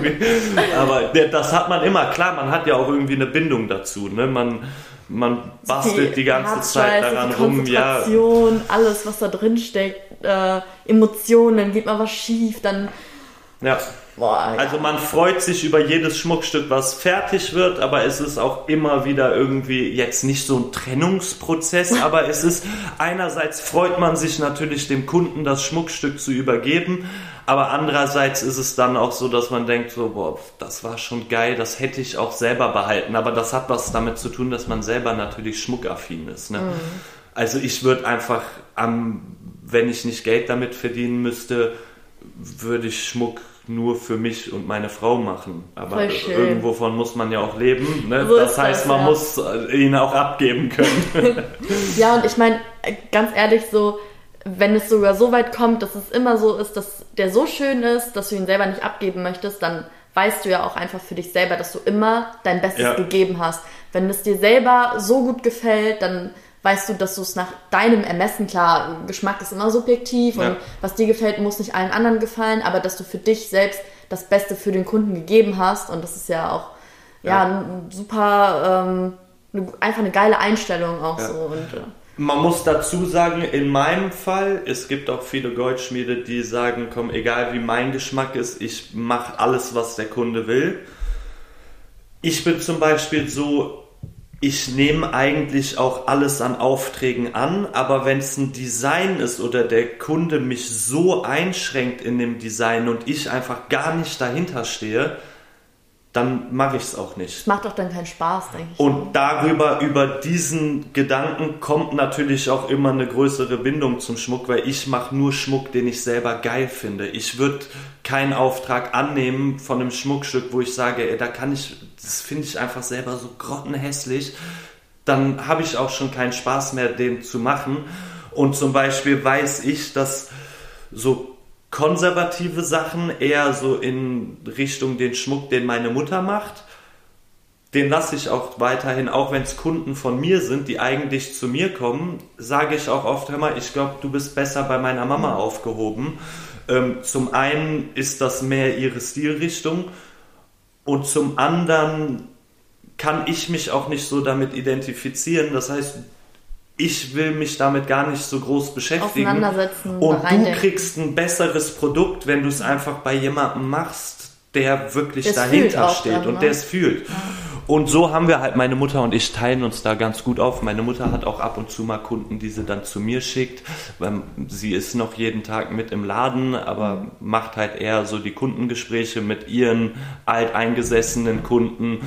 Aber das hat man immer, klar, man hat ja auch irgendwie eine Bindung dazu. Ne? Man, man bastelt die, die ganze Zeit daran rum. Ja. Alles, was da drin steckt, äh, Emotionen, dann geht mal was schief, dann. Ja. Boah, ja. Also man freut sich über jedes Schmuckstück, was fertig wird, aber es ist auch immer wieder irgendwie jetzt nicht so ein Trennungsprozess, aber es ist einerseits freut man sich natürlich dem Kunden das Schmuckstück zu übergeben, aber andererseits ist es dann auch so, dass man denkt so, boah, das war schon geil, das hätte ich auch selber behalten, aber das hat was damit zu tun, dass man selber natürlich schmuckaffin ist. Ne? Mhm. Also ich würde einfach am, wenn ich nicht Geld damit verdienen müsste, würde ich Schmuck nur für mich und meine Frau machen. Aber irgendwovon muss man ja auch leben. Ne? So das heißt, das, man ja. muss ihn auch abgeben können. ja, und ich meine, ganz ehrlich, so, wenn es sogar so weit kommt, dass es immer so ist, dass der so schön ist, dass du ihn selber nicht abgeben möchtest, dann weißt du ja auch einfach für dich selber, dass du immer dein Bestes ja. gegeben hast. Wenn es dir selber so gut gefällt, dann weißt du, dass du es nach deinem Ermessen, klar, Geschmack ist immer subjektiv ja. und was dir gefällt, muss nicht allen anderen gefallen, aber dass du für dich selbst das Beste für den Kunden gegeben hast und das ist ja auch ja, ja super, ähm, einfach eine geile Einstellung auch so. Und, äh, man muss dazu sagen, in meinem Fall, es gibt auch viele Goldschmiede, die sagen, komm, egal wie mein Geschmack ist, ich mache alles, was der Kunde will. Ich bin zum Beispiel so, ich nehme eigentlich auch alles an Aufträgen an, aber wenn es ein Design ist oder der Kunde mich so einschränkt in dem Design und ich einfach gar nicht dahinter stehe, dann mache ich es auch nicht. Macht doch dann keinen Spaß, denke ich. Und darüber, über diesen Gedanken kommt natürlich auch immer eine größere Bindung zum Schmuck, weil ich mache nur Schmuck, den ich selber geil finde. Ich würde keinen Auftrag annehmen von einem Schmuckstück, wo ich sage, ey, da kann ich, das finde ich einfach selber so grottenhässlich. Dann habe ich auch schon keinen Spaß mehr, den zu machen. Und zum Beispiel weiß ich, dass so konservative Sachen, eher so in Richtung den Schmuck, den meine Mutter macht. Den lasse ich auch weiterhin, auch wenn es Kunden von mir sind, die eigentlich zu mir kommen, sage ich auch oft, hör mal, ich glaube, du bist besser bei meiner Mama aufgehoben. Ähm, zum einen ist das mehr ihre Stilrichtung und zum anderen kann ich mich auch nicht so damit identifizieren. Das heißt, ich will mich damit gar nicht so groß beschäftigen. Auseinandersetzen. Und du kriegst ein besseres Produkt, wenn du es einfach bei jemandem machst, der wirklich das dahinter steht dann, und ne? der es fühlt. Ja. Und so haben wir halt, meine Mutter und ich teilen uns da ganz gut auf. Meine Mutter hat auch ab und zu mal Kunden, die sie dann zu mir schickt. Weil sie ist noch jeden Tag mit im Laden, aber macht halt eher so die Kundengespräche mit ihren alteingesessenen Kunden,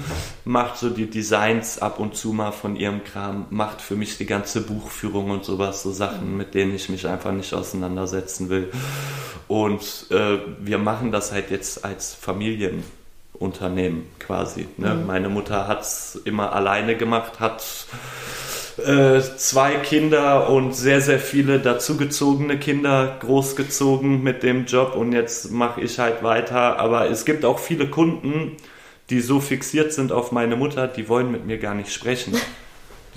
macht so die Designs ab und zu mal von ihrem Kram, macht für mich die ganze Buchführung und sowas, so Sachen, mit denen ich mich einfach nicht auseinandersetzen will. Und äh, wir machen das halt jetzt als Familien Unternehmen quasi. Ne? Mhm. Meine Mutter hat es immer alleine gemacht, hat äh, zwei Kinder und sehr, sehr viele dazugezogene Kinder großgezogen mit dem Job und jetzt mache ich halt weiter. Aber es gibt auch viele Kunden, die so fixiert sind auf meine Mutter, die wollen mit mir gar nicht sprechen.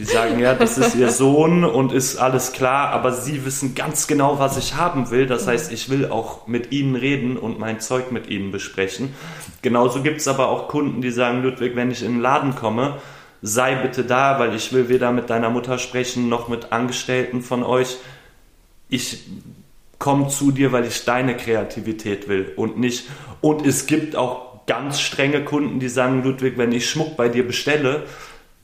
Die sagen, ja, das ist ihr Sohn und ist alles klar, aber sie wissen ganz genau, was ich haben will. Das heißt, ich will auch mit ihnen reden und mein Zeug mit ihnen besprechen. Genauso gibt es aber auch Kunden, die sagen, Ludwig, wenn ich in den Laden komme, sei bitte da, weil ich will weder mit deiner Mutter sprechen noch mit Angestellten von euch. Ich komme zu dir, weil ich deine Kreativität will und nicht. Und es gibt auch ganz strenge Kunden, die sagen, Ludwig, wenn ich Schmuck bei dir bestelle,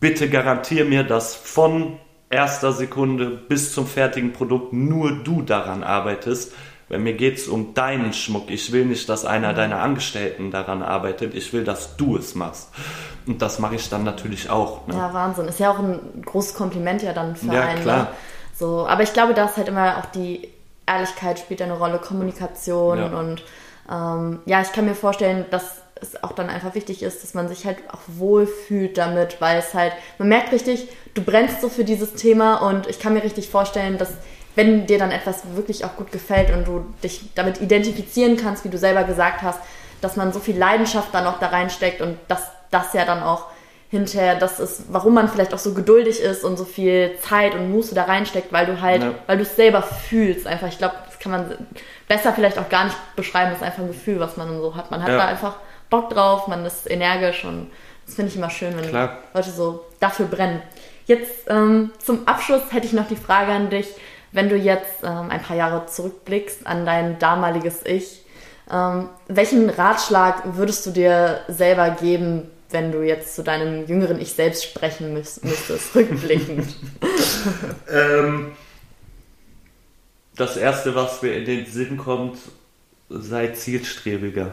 bitte garantiere mir, dass von erster Sekunde bis zum fertigen Produkt nur du daran arbeitest. Weil mir geht es um deinen Schmuck. Ich will nicht, dass einer deiner Angestellten daran arbeitet. Ich will, dass du es machst. Und das mache ich dann natürlich auch. Ne? Ja, Wahnsinn. Ist ja auch ein großes Kompliment ja dann für ja, einen. Klar. Ne? So, aber ich glaube, da ist halt immer auch die Ehrlichkeit spielt eine Rolle, Kommunikation ja. und ähm, ja, ich kann mir vorstellen, dass es auch dann einfach wichtig ist, dass man sich halt auch wohlfühlt damit, weil es halt, man merkt richtig, du brennst so für dieses Thema und ich kann mir richtig vorstellen, dass wenn dir dann etwas wirklich auch gut gefällt und du dich damit identifizieren kannst, wie du selber gesagt hast, dass man so viel Leidenschaft dann auch da reinsteckt und dass das ja dann auch hinterher das ist, warum man vielleicht auch so geduldig ist und so viel Zeit und Muße da reinsteckt, weil du halt, ja. weil du es selber fühlst. Einfach, ich glaube, das kann man besser vielleicht auch gar nicht beschreiben. Das ist einfach ein Gefühl, was man so hat. Man hat ja. da einfach Bock drauf, man ist energisch und das finde ich immer schön, wenn Klar. Leute so dafür brennen. Jetzt ähm, zum Abschluss hätte ich noch die Frage an dich, wenn du jetzt ähm, ein paar Jahre zurückblickst an dein damaliges Ich, ähm, welchen Ratschlag würdest du dir selber geben, wenn du jetzt zu deinem jüngeren Ich selbst sprechen müsstest, rückblickend? ähm, das Erste, was mir in den Sinn kommt, sei zielstrebiger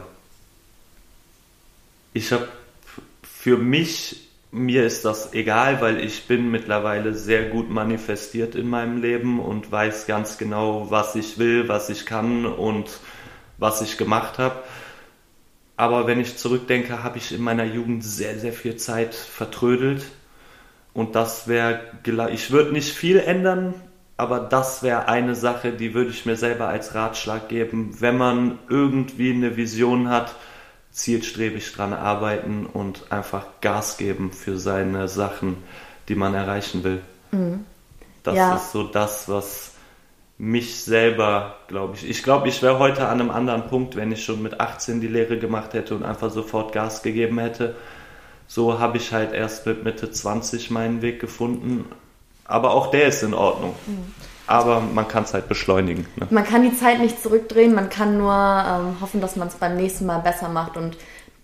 ich habe für mich, mir ist das egal, weil ich bin mittlerweile sehr gut manifestiert in meinem Leben und weiß ganz genau, was ich will, was ich kann und was ich gemacht habe. Aber wenn ich zurückdenke, habe ich in meiner Jugend sehr, sehr viel Zeit vertrödelt. Und das wäre, ich würde nicht viel ändern, aber das wäre eine Sache, die würde ich mir selber als Ratschlag geben, wenn man irgendwie eine Vision hat, zielstrebig dran arbeiten und einfach Gas geben für seine Sachen, die man erreichen will. Mhm. Das ja. ist so das, was mich selber, glaube ich. Ich glaube, ich wäre heute an einem anderen Punkt, wenn ich schon mit 18 die Lehre gemacht hätte und einfach sofort Gas gegeben hätte. So habe ich halt erst mit Mitte 20 meinen Weg gefunden. Aber auch der ist in Ordnung. Mhm aber man kann es halt beschleunigen. Ne? Man kann die Zeit nicht zurückdrehen, man kann nur ähm, hoffen, dass man es beim nächsten Mal besser macht. Und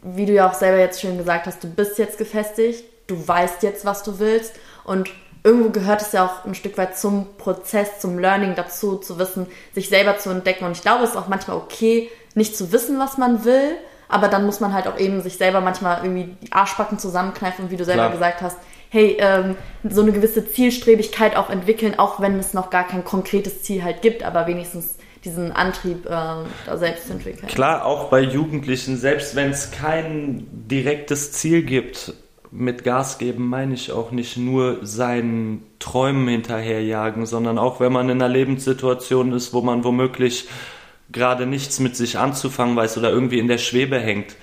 wie du ja auch selber jetzt schön gesagt hast, du bist jetzt gefestigt, du weißt jetzt, was du willst und irgendwo gehört es ja auch ein Stück weit zum Prozess, zum Learning dazu, zu wissen, sich selber zu entdecken. Und ich glaube, es ist auch manchmal okay, nicht zu wissen, was man will, aber dann muss man halt auch eben sich selber manchmal irgendwie die Arschbacken zusammenkneifen und wie du selber Klar. gesagt hast, hey, ähm, so eine gewisse Zielstrebigkeit auch entwickeln, auch wenn es noch gar kein konkretes Ziel halt gibt, aber wenigstens diesen Antrieb äh, da selbst entwickeln. Klar, auch bei Jugendlichen, selbst wenn es kein direktes Ziel gibt, mit Gas geben meine ich auch nicht nur seinen Träumen hinterherjagen, sondern auch wenn man in einer Lebenssituation ist, wo man womöglich gerade nichts mit sich anzufangen weiß oder irgendwie in der Schwebe hängt,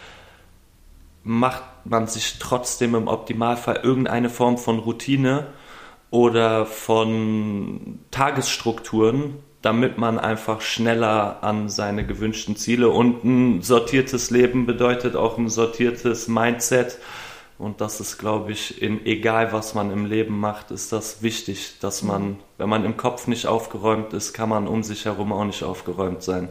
macht man sich trotzdem im Optimalfall irgendeine Form von Routine oder von Tagesstrukturen, damit man einfach schneller an seine gewünschten Ziele und ein sortiertes Leben bedeutet auch ein sortiertes Mindset. Und das ist, glaube ich, in egal was man im Leben macht, ist das wichtig, dass man, wenn man im Kopf nicht aufgeräumt ist, kann man um sich herum auch nicht aufgeräumt sein.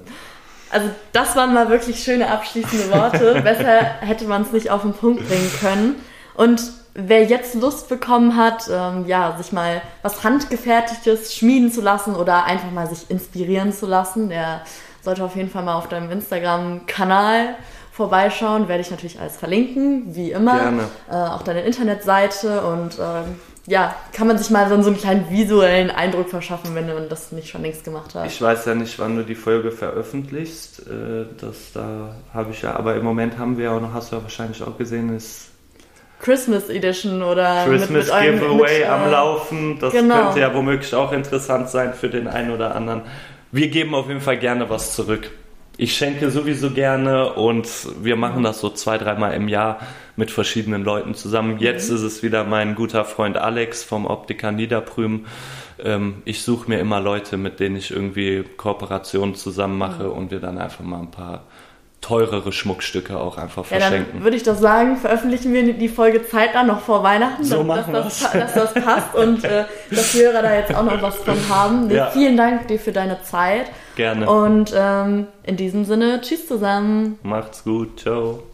Also das waren mal wirklich schöne abschließende Worte. Besser hätte man es nicht auf den Punkt bringen können. Und wer jetzt Lust bekommen hat, ähm, ja, sich mal was Handgefertigtes schmieden zu lassen oder einfach mal sich inspirieren zu lassen, der sollte auf jeden Fall mal auf deinem Instagram-Kanal vorbeischauen. Werde ich natürlich alles verlinken, wie immer. Gerne. Äh, auch deine Internetseite und ähm, ja, kann man sich mal so, einen kleinen visuellen Eindruck verschaffen, wenn man das nicht schon längst gemacht hat. Ich weiß ja nicht, wann du die Folge veröffentlichst. Äh, das da habe ich ja, aber im Moment haben wir ja auch noch, hast du ja wahrscheinlich auch gesehen, ist Christmas Edition oder Christmas mit, mit Giveaway mit, äh, am Laufen. Das genau. könnte ja womöglich auch interessant sein für den einen oder anderen. Wir geben auf jeden Fall gerne was zurück. Ich schenke sowieso gerne und wir machen das so zwei, dreimal im Jahr mit verschiedenen Leuten zusammen. Jetzt ist es wieder mein guter Freund Alex vom Optiker Niederprüm. Ähm, ich suche mir immer Leute, mit denen ich irgendwie Kooperationen zusammen mache und wir dann einfach mal ein paar teurere Schmuckstücke auch einfach Ja, verschenken. dann würde ich doch sagen, veröffentlichen wir die Folge zeitnah noch vor Weihnachten, So dass, dass, das, dass das passt und äh, dass die Hörer da jetzt auch noch was von haben. Nee, Ja. Vielen Dank dir für deine Zeit Gerne. und ähm, in diesem Sinne, tschüss zusammen. Macht's gut. Ciao.